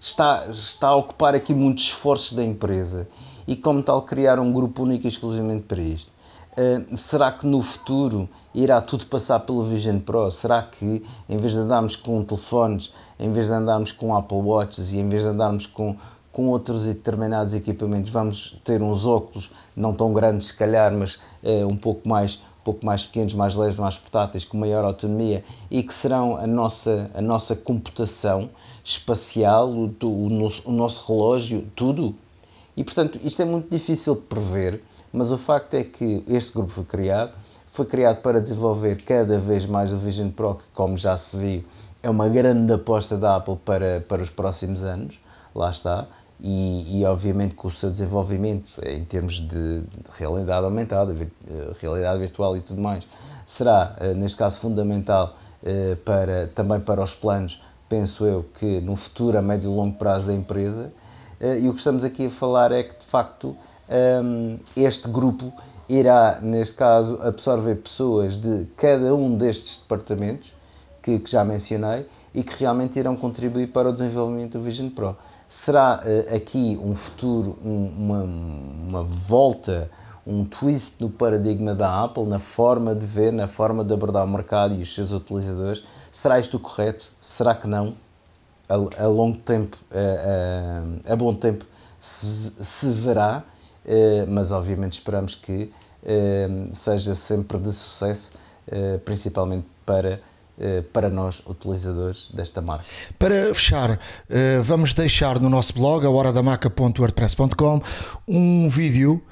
está, está a ocupar aqui muitos esforços da empresa e, como tal, criar um grupo único exclusivamente para isto. Uh, será que no futuro irá tudo passar pelo Vision Pro? Será que em vez de andarmos com telefones, em vez de andarmos com Apple Watches e em vez de andarmos com, com outros e determinados equipamentos, vamos ter uns óculos não tão grandes, se calhar, mas uh, um pouco mais um pouco mais pequenos, mais leves, mais portáteis, com maior autonomia e que serão a nossa, a nossa computação espacial, o, o, nosso, o nosso relógio, tudo. E portanto, isto é muito difícil de prever, mas o facto é que este grupo foi criado, foi criado para desenvolver cada vez mais o Vision Pro, que, como já se viu, é uma grande aposta da Apple para, para os próximos anos, lá está. E, e, obviamente com o seu desenvolvimento em termos de, de, realidade aumentada, eh, realidade virtual e tudo mais, será eh, neste caso fundamental eh, para, também para os planos, penso eu, que no futuro a médio e longo prazo da empresa eh, e o que estamos aqui a falar é que, de facto, ehm, este grupo irá, neste caso, absorver pessoas de cada um destes departamentos que, que já mencionei e que realmente irão contribuir para o desenvolvimento do Vision Pro. Será uh, aqui um futuro, um, uma, uma volta, um twist no paradigma da Apple, na forma de ver, na forma de abordar o mercado e os seus utilizadores? Será isto o correto? Será que não? A, a longo tempo, a, a, a bom tempo, se, se verá, uh, mas obviamente esperamos que uh, seja sempre de sucesso, principalmente para eh, para nós, utilizadores desta marca. Para fechar, eh, vamos deixar no nosso blog, a horadamaca.wordpress.com, um vídeo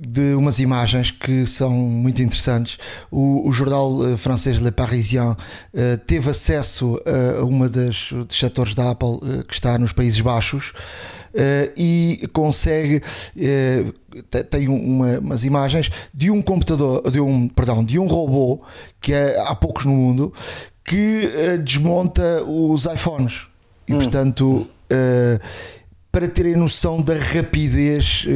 de umas imagens que são muito interessantes. O, o jornal eh, francês Le Parisien uh, teve acesso a uma das dos setores da Apple uh, que está nos Países Baixos uh, e consegue tem uma, umas imagens de um computador, de um perdão, de um robô que é, há poucos no mundo que desmonta os iPhones e hum. portanto para terem noção da rapidez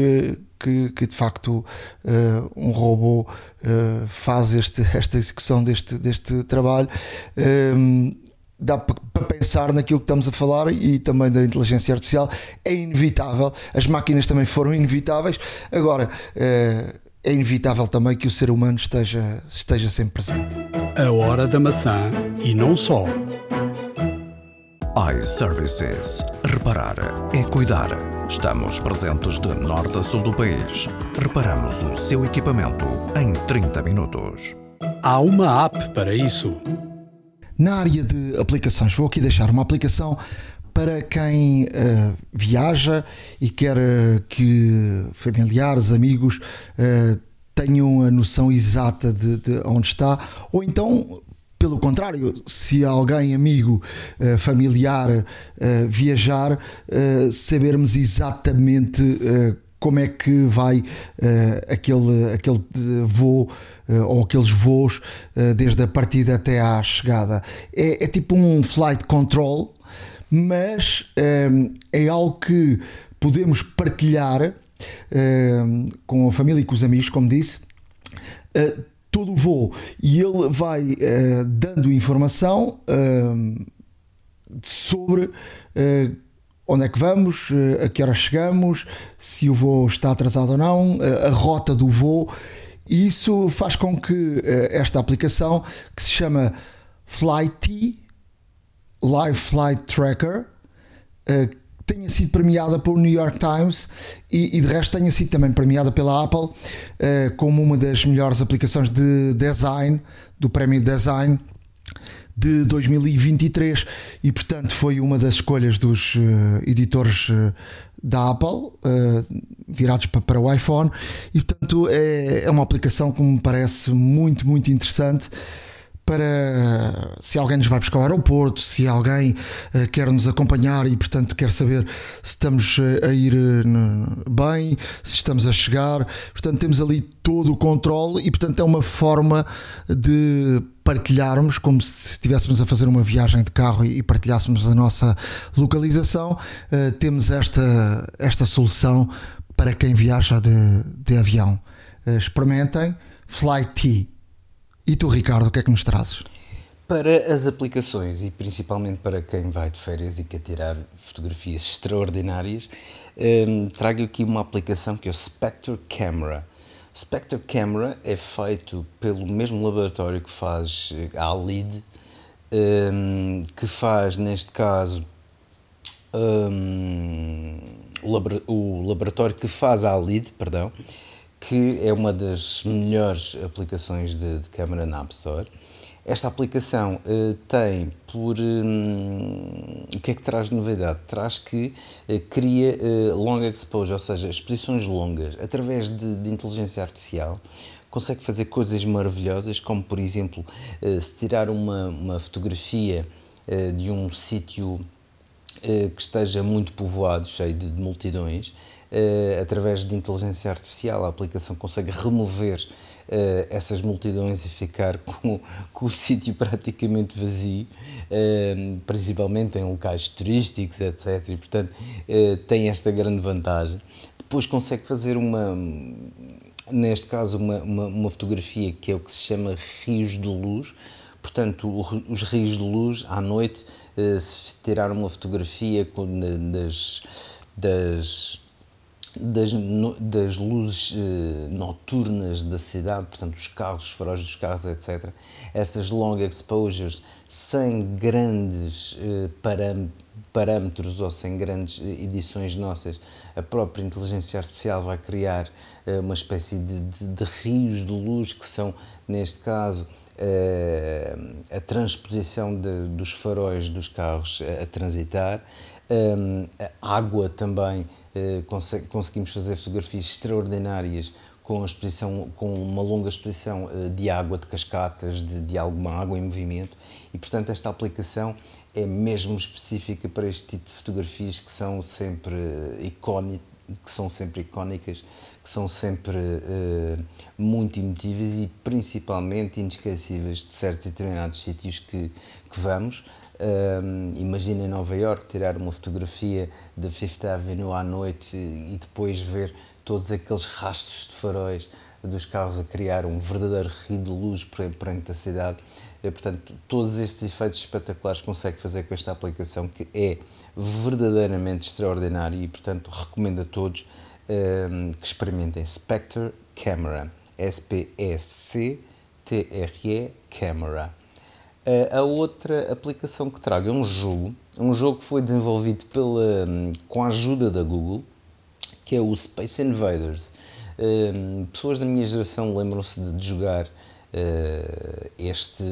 que, que de facto uh, um robô uh, faz este, esta execução deste, deste trabalho. Um, ehm, dá para pensar naquilo que estamos a falar e também da inteligência artificial. É inevitável, as máquinas também foram inevitáveis. Agora, uh, é inevitável também que o ser humano esteja, esteja sempre presente. A hora da maçã e não só iServices. Reparar é cuidar. Estamos presentes de norte a sul do país. Reparamos o seu equipamento em 30 minutos. Há uma app para isso. Na área de aplicações, vou aqui deixar uma aplicação para quem uh, viaja e quer uh, que familiares, amigos uh, tenham a noção exata de, de, onde está, ou então pelo contrário, se alguém, amigo, eh, familiar, eh, viajar, eh, sabermos exatamente como é que vai aquele, aquele voo ou aqueles voos desde a partida até à chegada. É, é tipo um flight control, mas é algo que podemos partilhar com a família e com os amigos, como disse todo o voo e ele vai uh, dando informação uh, sobre uh, onde é que vamos, a que hora chegamos, se o voo está atrasado ou não, a rota do voo. E isso faz com que esta aplicação que se chama Flighty Live Flight Tracker tenha sido premiada pelo New York Times e, e, de resto tenha sido também premiada pela Apple uh, como uma das melhores aplicações de design do prémio Design de 2023 e portanto foi uma das escolhas dos uh, editores uh, da Apple virados para, para, o iPhone. E portanto é, é uma aplicação que me parece muito muito interessante para se alguém nos vai buscar ao aeroporto, se alguém uh, quer nos acompanhar e, portanto, quer saber se estamos uh, a ir uh, bem, se estamos a chegar. Portanto, temos ali todo o controle e, portanto, é uma forma de partilharmos, como se estivéssemos a fazer uma viagem de carro e, partilhássemos a nossa localização. temos esta, esta solução para quem viaja de, de avião. experimentem Flight e tu, Ricardo, o que é que nos trazes? Para as aplicações e principalmente para quem vai de férias e quer tirar fotografias extraordinárias, um, trago aqui uma aplicação que é o Spectre Camera. O Spectre Camera é feito pelo mesmo laboratório que faz eh, a Alid, um, que faz, neste caso, um, o laboratório que faz a Alid, perdão, que é uma das melhores aplicações de, de câmera na App Store. Esta aplicação uh, tem por. Um, o que é que traz de novidade? Traz que uh, cria uh, long exposure, ou seja, exposições longas, através de, de, inteligência artificial. Consegue fazer coisas maravilhosas, como por exemplo, se tirar uma, uma fotografia de um sítio que esteja muito povoado, cheio de, de multidões, uh, através de inteligência artificial, a aplicação consegue remover uh, essas multidões e ficar com, com o sítio praticamente vazio, uh, principalmente em locais turísticos, etc. E, portanto, tem esta grande vantagem. Depois consegue fazer uma neste caso, uma, uma, uma, fotografia que é o que se chama rios de luz. Portanto, os rios de luz, à noite, se tirar uma fotografia com, das, das das, das luzes eh, noturnas da cidade, portanto, os carros, os faróis dos carros, etc. Essas long exposures sem grandes eh, parâmetros ou sem grandes eh, edições nossas, a própria inteligência artificial vai criar eh, uma espécie de, de, de rios de luz que são, neste caso, a transposição de, dos faróis dos carros a, transitar, a água também eh, conseguimos fazer fotografias extraordinárias com a exposição, com uma longa exposição eh, de água, de cascatas, de, de alguma água em movimento. E, portanto, esta aplicação é mesmo específica para este tipo de fotografias que são sempre eh, icónicas que são sempre icónicas, que são sempre uh, muito emotivas e principalmente inesquecíveis de certos e determinados sítios que, que vamos. Um, imagina em Nova York tirar uma fotografia da Fifth Avenue à noite e depois ver todos aqueles rastros de faróis dos carros a criar um verdadeiro rio de luz perante a cidade. E, portanto, todos estes efeitos espetaculares consegue fazer com esta aplicação que é verdadeiramente extraordinária e, portanto, recomendo a todos um, que experimentem Spectre Camera. S-P-E-C-T-R-E Camera. Eh, a outra aplicação que trago é um jogo, um jogo que foi desenvolvido pela, hum, com a ajuda da Google, que é o Space Invaders. Hum, pessoas da minha geração lembram-se de jogar este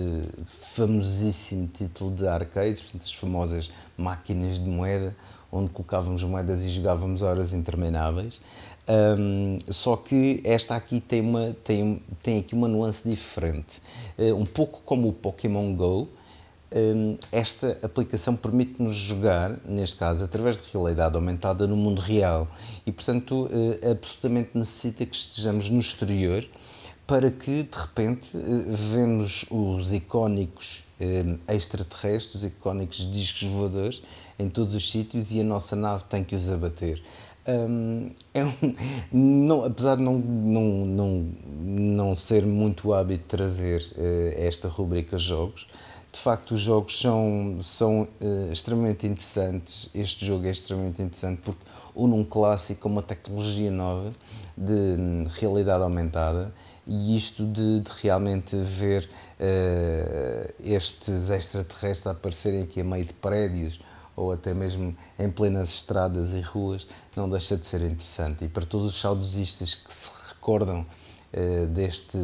famosíssimo título de arcades, portanto, as famosas máquinas de moeda, onde colocávamos moedas e jogávamos horas intermináveis. Um, só que esta aqui tem, uma, tem, tem aqui uma nuance diferente. Uh, um pouco como o Pokémon Go, um, esta aplicação permite-nos jogar, neste caso, através de realidade aumentada no mundo real e, portanto, uh, absolutamente necessita que estejamos no exterior para que, de repente, uh, vemos os icónicos extraterrestres, os icónicos discos voadores em todos os sítios e a nossa nave tem que os abater. É um, não, apesar de não, não, não, não ser muito hábito trazer uh, esta rubrica jogos, de facto os jogos são, são uh, extremamente interessantes. Este jogo é extremamente interessante porque une um clássico com uma tecnologia nova de um, realidade aumentada e isto de, de realmente ver uh, estes extraterrestres aparecerem aqui a meio de prédios ou até mesmo em plenas estradas e ruas, não deixa de ser interessante. E para todos os saudosistas que se recordam uh, deste,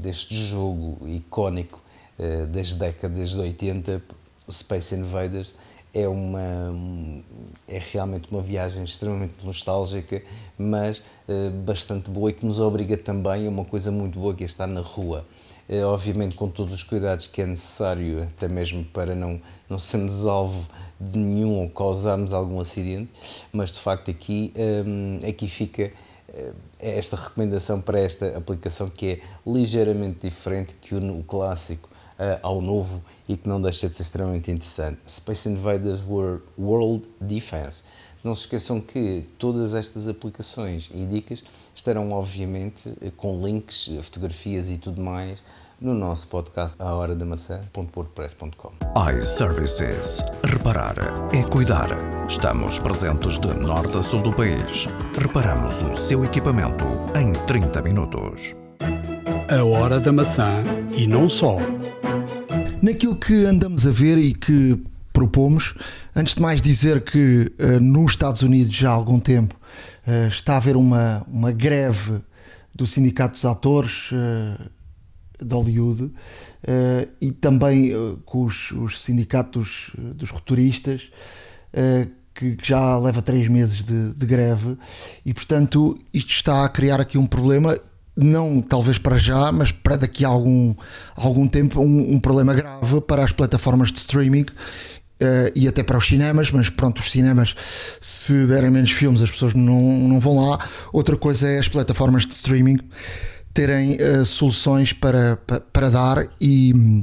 deste jogo icónico uh, das décadas de 80, o Space Invaders é, uma, é realmente uma viagem extremamente nostálgica, mas uh, bastante boa e que nos obriga também a uma coisa muito boa que é estar na rua. Eh, obviamente com todos os cuidados que é necessário, até mesmo para não, não sermos alvo de nenhum ou causarmos algum acidente, mas de facto aqui, um, aqui fica eh, esta recomendação para esta aplicação que é ligeiramente diferente que o, o clássico uh, ao novo e que não deixa de ser extremamente interessante. Space Invaders World Defense. Não se esqueçam que todas estas aplicações e dicas estarão, obviamente, com links, fotografias e tudo mais no nosso podcast a hora da maçã.wordpress.com. iServices. Reparar é cuidar. Estamos presentes de norte a sul do país. Reparamos o seu equipamento em 30 minutos. A hora da maçã e não só. Naquilo que andamos a ver e que propomos, antes de mais dizer que uh, nos Estados Unidos já há algum tempo uh, está a haver uma, uma greve do Sindicato dos Atores uh, de Hollywood e também com os, os, sindicatos dos roturistas que, já leva três meses de, de greve e portanto isto está a criar aqui um problema não talvez para já, mas para daqui a algum, algum tempo, um, um problema grave para as plataformas de streaming Uh, e até para os cinemas, mas pronto, os cinemas, se derem menos filmes, as pessoas não, não vão lá. Outra coisa é as plataformas de streaming terem uh, soluções para, para, para, dar e,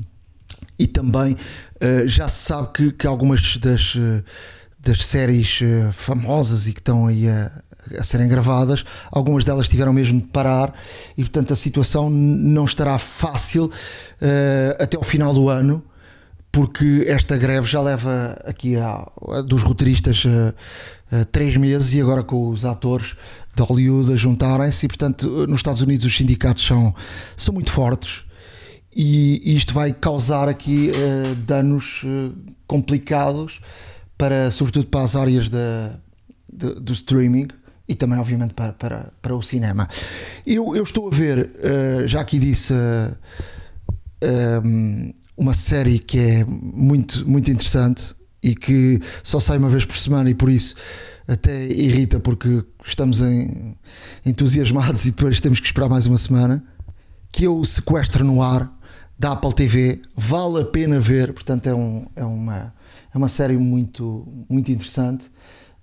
e também uh, já se sabe que, que algumas das, das séries famosas e que estão aí a, a serem gravadas, algumas delas tiveram mesmo de parar e, portanto, a situação não estará fácil uh, até ao final do ano, porque esta greve já leva aqui a, a dos roteiristas uh, uh, três meses e agora com os atores de Hollywood a juntarem-se, e, portanto, nos Estados Unidos os sindicatos são, são muito fortes e isto vai causar aqui danos complicados para, sobretudo para as áreas da, do streaming e também, obviamente, para, para, para o cinema. Eu, eu estou a ver, uh, já aqui disse, uh, eh, um, eh, uma série que é muito, muito interessante e que só sai uma vez por semana e por isso até irrita porque estamos em, entusiasmados e depois temos que esperar mais uma semana. Que é Sequestro no Ar da Apple TV. Vale a pena ver, portanto, é, um, é, uma, é uma série muito, muito interessante.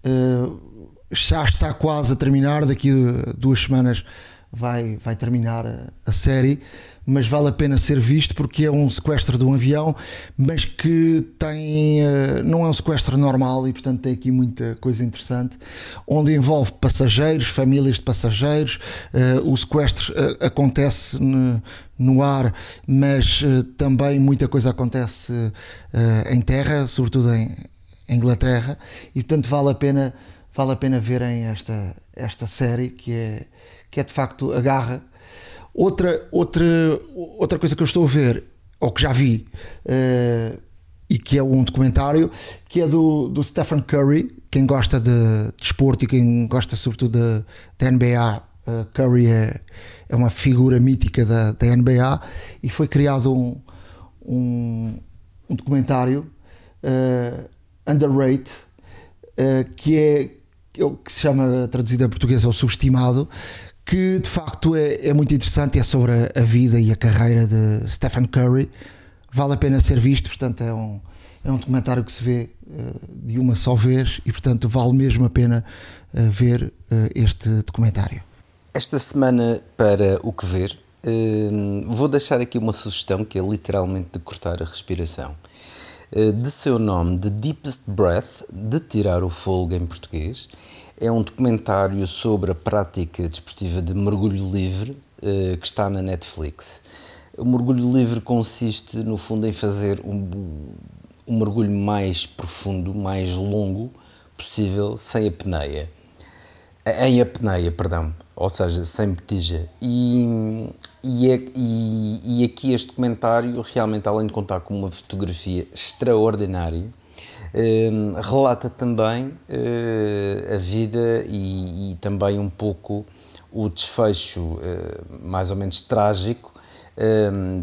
Uh, já está quase a terminar, daqui a duas semanas vai, vai terminar a, a, série, mas vale a pena ser visto porque é um sequestro de um avião, mas que tem uh, não é um sequestro normal e portanto tem aqui muita coisa interessante, onde envolve passageiros, famílias de passageiros, uh, o sequestro uh, acontece no, no, ar, mas também muita coisa acontece em terra, sobretudo em, em Inglaterra, e portanto vale a pena vale a pena verem esta, esta série que é, que é de facto a garra. Outra, outra, outra coisa que eu estou a ver, ou que já vi, uh, e que é um documentário, que é do, do Stephen Curry. Quem gosta de desporto de e quem gosta sobretudo da NBA, uh, Curry é, é uma figura mítica da, da NBA e foi criado um, um, um documentário uh, underrated que é é o que se chama traduzido em português é o subestimado, que de facto é, é muito interessante, é sobre a, a, vida e a carreira de Stephen Curry. Vale a pena ser visto, portanto, é um, é um documentário que se vê uh, de uma só vez e, portanto, vale mesmo a pena uh, ver uh, este documentário. Esta semana, para o que ver, vou deixar aqui uma sugestão que é literalmente de cortar a respiração. Eh, de seu nome The Deepest Breath, de tirar o fogo em português. É um documentário sobre a prática desportiva de mergulho livre eh, que está na Netflix. O mergulho livre consiste, no fundo, em fazer um, um mergulho mais profundo, mais longo possível, sem apneia. Em apneia, perdão, ou seja, sem botija. E e, é, e, e, aqui este documentário, realmente, além de contar com uma fotografia extraordinária, eh, relata também eh, a vida e, e, também um pouco o desfecho eh, mais ou menos trágico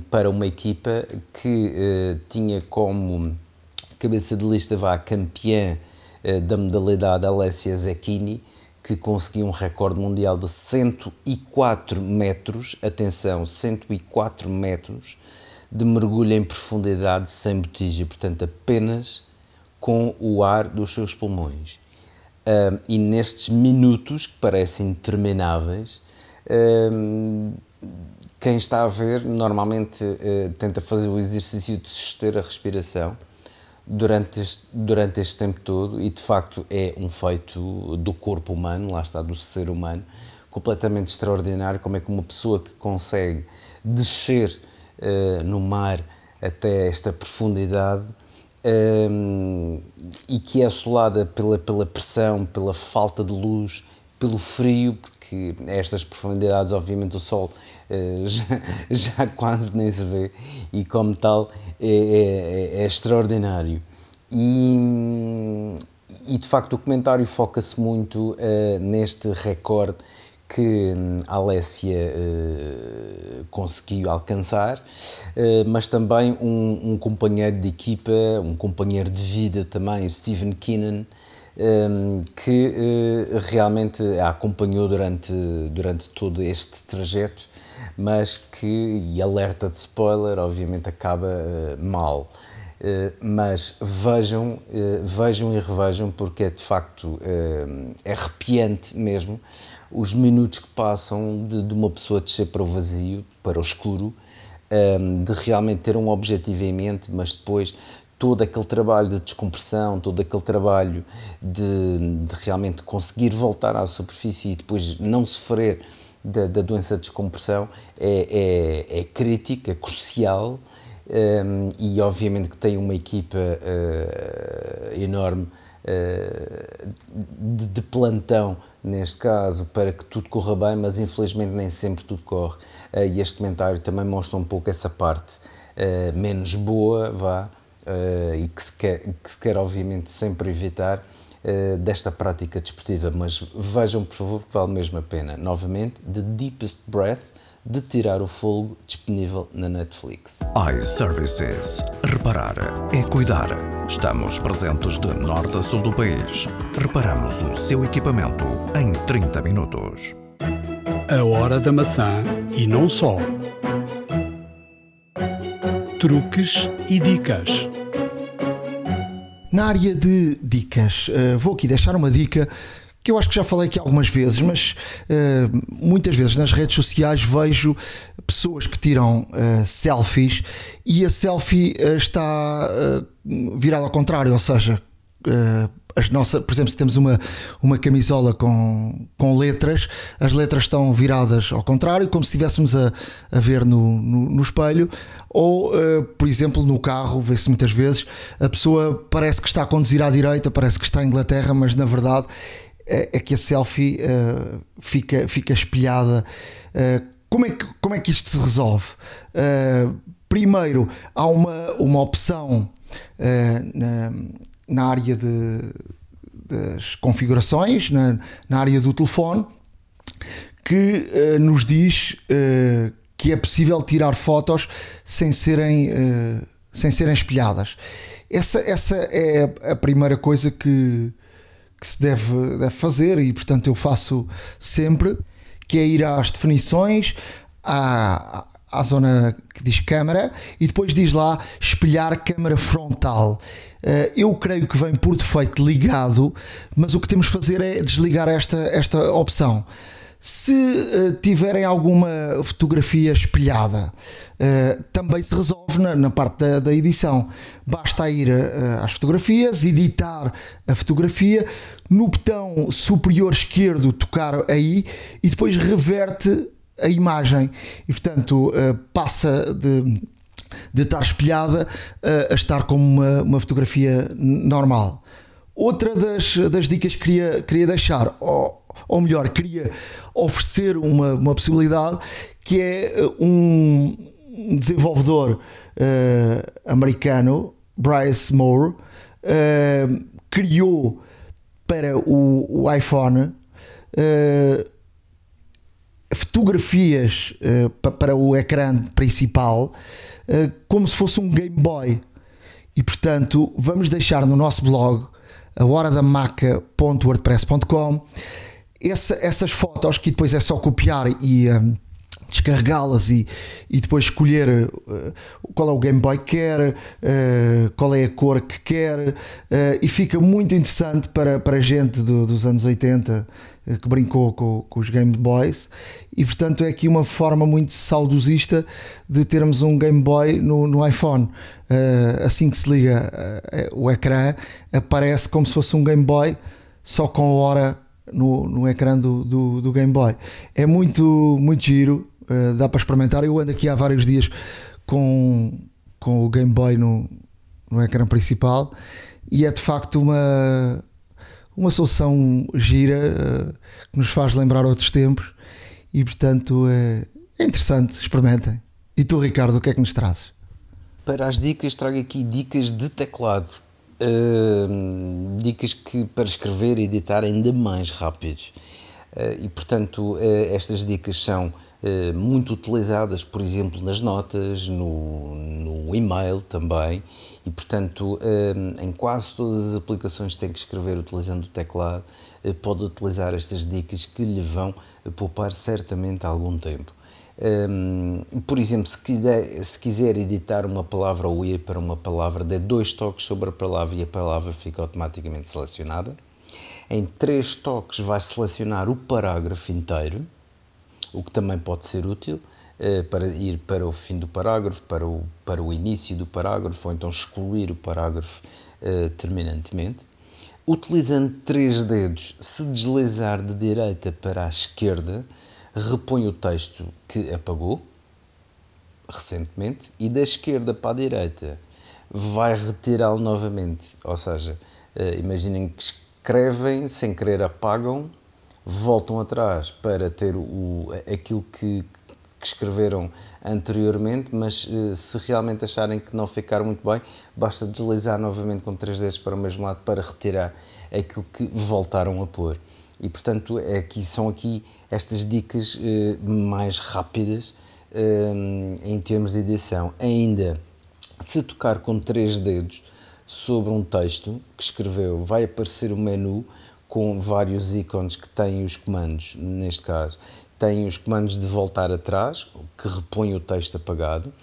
para uma equipa que tinha como cabeça de lista vá campeã da modalidade Alessia Zecchini que conseguiu um recorde mundial de 104 metros, atenção, 104 metros de mergulho em profundidade sem botija, portanto apenas com o ar dos seus pulmões. Um, e nestes minutos que parecem intermináveis, um, quem está a ver normalmente uh, tenta fazer o exercício de suster a respiração durante este, durante este tempo todo e de facto é um feito do corpo humano, lá está, do ser humano, completamente extraordinário como é que uma pessoa que consegue descer uh, no mar até esta profundidade um, eh, e que é assolada pela, pela pressão, pela falta de luz, pelo frio, porque estas profundidades, obviamente, o sol já, já, quase nem se vê e, como tal, é, é, é extraordinário. E, e, de facto, o documentário foca-se muito uh, neste recorde que hum, a Alessia uh, conseguiu alcançar, uh, mas também um, um, companheiro de equipa, um companheiro de vida também, Stephen Keenan, um, que uh, realmente a acompanhou durante, durante todo este trajeto, mas que, e alerta de spoiler, obviamente acaba uh, mal. Uh, mas vejam, vejam e revejam, porque é de facto é arrepiante mesmo os minutos que passam de, de uma pessoa descer para o vazio, para o escuro, um, de realmente ter um objetivo em mente, mas depois todo aquele trabalho de descompressão, todo aquele trabalho de, de realmente conseguir voltar à superfície e depois não sofrer da, da doença de descompressão é, é, é crítico, é crucial um, e obviamente que tem uma equipa uh, enorme uh, de, de, plantão neste caso para que tudo corra bem, mas infelizmente nem sempre tudo corre. Uh, e este comentário também mostra um pouco essa parte menos boa, vá, e que se, quer, que se quer obviamente sempre evitar desta prática desportiva, mas vejam por favor que vale mesmo a pena. Novamente, The Deepest Breath de tirar o fogo disponível na Netflix. iServices. Reparar é cuidar. Estamos presentes de norte a sul do país. Reparamos o seu equipamento em 30 minutos. A hora da maçã e não só. Truques e dicas. Na área de dicas, eh, vou aqui deixar uma dica que eu acho que já falei aqui algumas vezes, mas uh, muitas vezes nas redes sociais vejo pessoas que tiram uh, selfies e a selfie uh, está virada ao contrário, ou seja, as nossas, por exemplo, se temos uma, uma camisola com, com letras, as letras estão viradas ao contrário, como se estivéssemos a, a ver no, no, no espelho, ou, uh, por exemplo, no carro, vê-se muitas vezes, a pessoa parece que está a conduzir à direita, parece que está em Inglaterra, mas na verdade é, é que a selfie uh, fica, fica espelhada. Uh, como, é que, como é que isto se resolve? Uh, primeiro, há uma, uma opção na, na área de, das configurações, na, na área do telefone, que nos diz que é possível tirar fotos sem serem, sem serem espelhadas. Essa, essa é a primeira coisa que, que se deve, deve fazer e portanto eu faço sempre, que é ir às definições, à, à zona que diz câmara e depois diz lá espelhar câmara frontal. Eh, eu creio que vem por defeito ligado, mas o que temos de fazer é desligar esta, esta opção. Se uh, tiverem alguma fotografia espelhada, uh, também se resolve na, na parte da, da, edição. Basta ir às fotografias, editar a fotografia, no botão superior esquerdo tocar aí e depois reverte a imagem. E portanto passa de, de estar espelhada a estar como uma, uma fotografia normal. Outra das, das dicas que queria, queria deixar, ou, ou melhor, queria oferecer uma, uma possibilidade que é eh, um desenvolvedor uh, americano, Bryce Moore, uh, criou para o, o iPhone uh, fotografias para o ecrã principal como se fosse um Game Boy. E portanto, vamos deixar no nosso blog a essa, essas fotos que depois é só copiar e um, descarregá-las e, e depois escolher uh, qual é o Game Boy que quer, uh, qual é a cor que quer, uh, e fica muito interessante para, para a gente do, dos anos 80 que brincou com, com, os Game Boys, e portanto é aqui uma forma muito saudosista de termos um Game Boy no, no iPhone. assim que se liga o ecrã, aparece como se fosse um Game Boy, só com a hora no, no ecrã do, do, do, Game Boy. É muito, muito giro, uh, dá para experimentar. Eu ando aqui há vários dias com, com o Game Boy no, no ecrã principal e é de facto uma, uma solução gira uh, que nos faz lembrar outros tempos e portanto é, é interessante, experimentem. E tu, Ricardo, o que é que nos trazes? Para as dicas, trago aqui dicas de teclado uh, dicas que para escrever e editar ainda mais rápidos. Uh, e portanto, uh, estas dicas são muito utilizadas, por exemplo, nas notas, no, no e-mail também, e portanto, em quase todas as aplicações que tem que escrever utilizando o teclado, pode utilizar estas dicas que lhe vão poupar certamente algum tempo. Por exemplo, se quiser, se quiser, editar uma palavra ou ir para uma palavra, dê dois toques sobre a palavra e a palavra fica automaticamente selecionada. Em três toques vai selecionar o parágrafo inteiro, o que também pode ser útil. para ir para o fim do parágrafo, para o, para o início do parágrafo, ou então excluir o parágrafo terminantemente. Utilizando três dedos, se deslizar de direita para a esquerda, repõe o texto que apagou recentemente e da esquerda para a direita vai retirá-lo novamente. Ou seja, imaginem que escrevem, sem querer apagam, voltam atrás para ter o, aquilo que, que escreveram anteriormente, mas eh, se realmente acharem que não ficaram muito bem, basta deslizar novamente com três dedos para o mesmo lado para retirar aquilo que voltaram a pôr. E portanto, é aqui, são aqui estas dicas eh, mais rápidas eh, em termos de edição. Ainda, se tocar com três dedos sobre um texto que escreveu, vai aparecer o menu com vários ícones que têm os comandos, neste caso. Tem os comandos de voltar atrás, que repõe o texto apagado.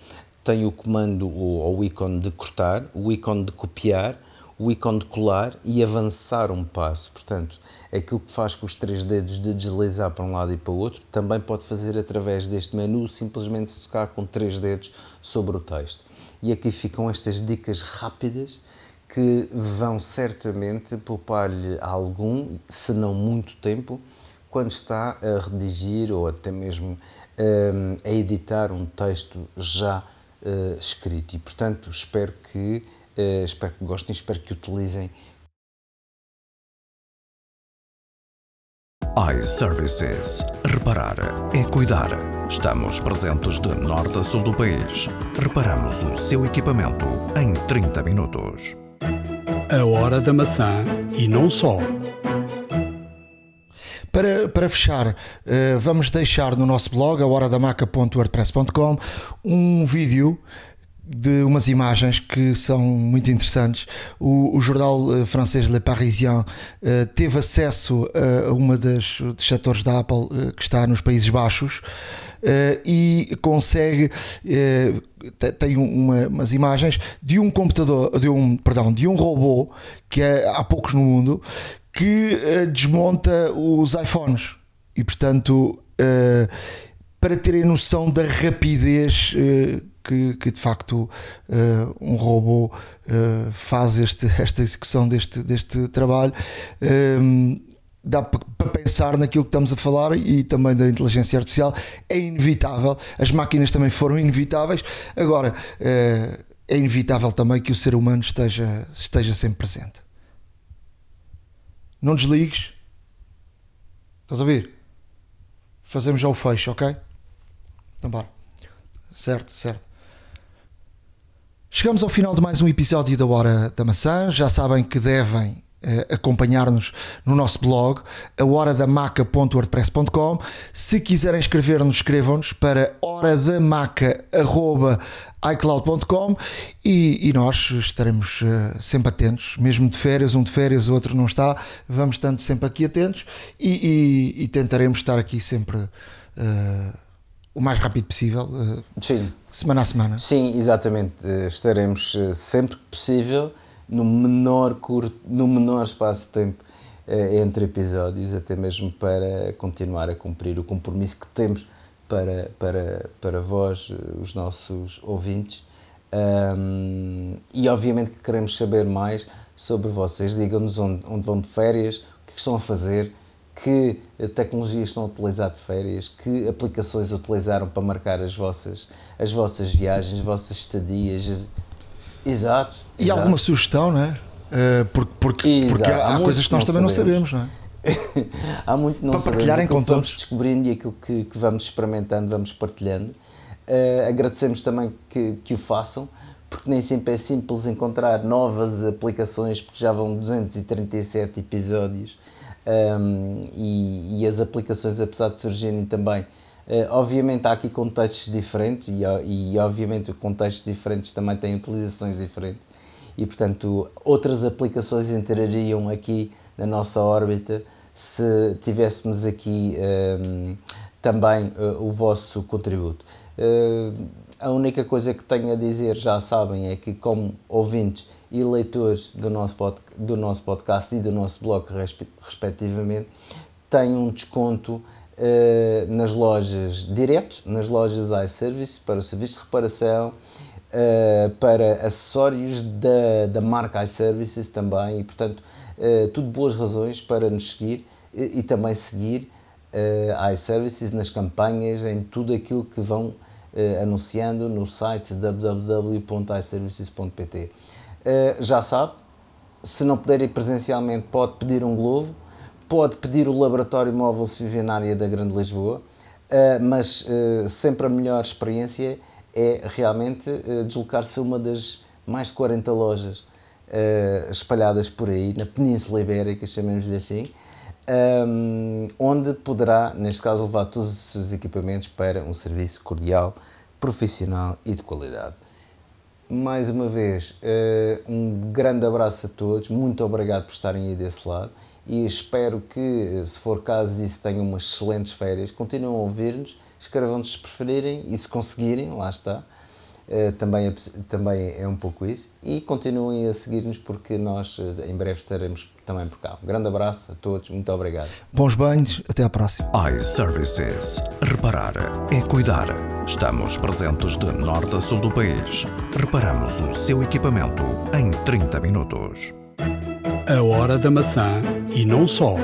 Tem o comando ou o ícone de cortar, o ícone de copiar, o ícone de colar e avançar um passo. Portanto, aquilo que faz com os três dedos de deslizar para um lado e para o outro, também pode fazer através deste menu, simplesmente tocar com três dedos sobre o texto. E aqui ficam estas dicas rápidas que vão certamente poupar-lhe algum, se não muito tempo, quando está a redigir ou até mesmo um, a editar um texto já uh, escrito. E, portanto, espero que, uh, espero que gostem, espero que utilizem. iServices. Reparar é cuidar. Estamos presentes de norte a sul do país. Reparamos o seu equipamento em 30 minutos. A hora da maçã e não só. Para, para fechar, uh, vamos deixar no nosso blog, a horadamaca.wordpress.com, um vídeo de umas imagens que são muito interessantes. O, o jornal uh, francês Le Parisien uh, teve acesso a uma das, setores da Apple uh, que está nos Países Baixos e consegue tem uma, umas imagens de um computador, de um perdão, de um robô que é, há poucos no mundo que desmonta os iPhones e portanto para terem noção da rapidez que, que de facto uh, um robô uh, faz este, esta execução deste, deste trabalho. Um, ehm, dá para pensar naquilo que estamos a falar e também da inteligência artificial. É inevitável, as máquinas também foram inevitáveis. Agora, uh, é inevitável também que o ser humano esteja, esteja sempre presente. Não desligues. Estás a ouvir? Fazemos já o fecho, ok? Então bora. Certo, certo. Chegamos ao final de mais um episódio da Hora da Maçã. Já sabem que devem uh, acompanhar-nos no nosso blog, ahoradamaca.wordpress.com. Se quiserem escrever-nos, escrevam-nos para horadamaca.icloud.com e, e nós estaremos uh, sempre atentos, mesmo de férias, um de férias, o outro não está. Vamos estando sempre aqui atentos e, e, e tentaremos estar aqui sempre. Uh, o mais rápido possível, Sim. Semana a semana. Sim, exatamente. Estaremos sempre que possível no menor, curto, no menor espaço de tempo entre episódios, até mesmo para continuar a cumprir o compromisso que temos para, para, para vós, os nossos ouvintes. Um, e obviamente que queremos saber mais sobre vocês. Digam-nos onde, onde vão de férias, o que, é que estão a fazer que tecnologias estão a utilizar de férias, que aplicações utilizaram para marcar as vossas, as vossas viagens, as vossas estadias. Exato. E exato. alguma sugestão, não é? Uh, porque porque, porque há, há coisas que nós também não sabemos, não é? há muito não para partilharem com todos. Vamos descobrindo e aquilo que, que vamos experimentando, vamos partilhando. Uh, agradecemos também que, que o façam, porque nem sempre é simples encontrar novas aplicações, porque já vão 237 episódios um, e, e, as aplicações, apesar de surgirem também, uh, obviamente há aqui contextos diferentes e, e obviamente contextos diferentes também têm utilizações diferentes e portanto outras aplicações entrariam aqui na nossa órbita se tivéssemos aqui um, também uh, o vosso contributo. Uh, a única coisa que tenho a dizer, já sabem, é que como ouvintes e leitores do nosso, pod, do nosso podcast e do nosso blog, respectivamente, têm um desconto uh, nas lojas direto, nas lojas iService, para o serviço de reparação, uh, para acessórios da, da marca iServices também e, portanto, uh, tudo boas razões para nos seguir e, e também seguir uh, iServices nas campanhas, em tudo aquilo que vão anunciando no site www.iservices.pt. Uh, já sabe, se não puder ir presencialmente, pode pedir um Glovo, pode pedir o Laboratório Móvel Civinária da Grande Lisboa, uh, mas uh, sempre a melhor experiência é realmente deslocar-se a uma das mais de 40 lojas espalhadas por aí, na Península Ibérica, chamemos-lhe assim, um, onde poderá, neste caso, levar todos os seus equipamentos para um serviço cordial, profissional e de qualidade. Mais uma vez, uh, um grande abraço a todos, muito obrigado por estarem aí desse lado e espero que, se for caso disso, tenham umas excelentes férias. Continuem a ouvir-nos, escrevam-nos se preferirem e se conseguirem, lá está eh, também, é, também é um pouco isso. E continuem a seguir-nos porque nós eh, em breve estaremos também por cá. Um grande abraço a todos, muito obrigado. Bons banhos, até à próxima. iServices. Reparar é cuidar. Estamos presentes de norte a sul do país. Reparamos o seu equipamento em 30 minutos. A hora da maçã e não só.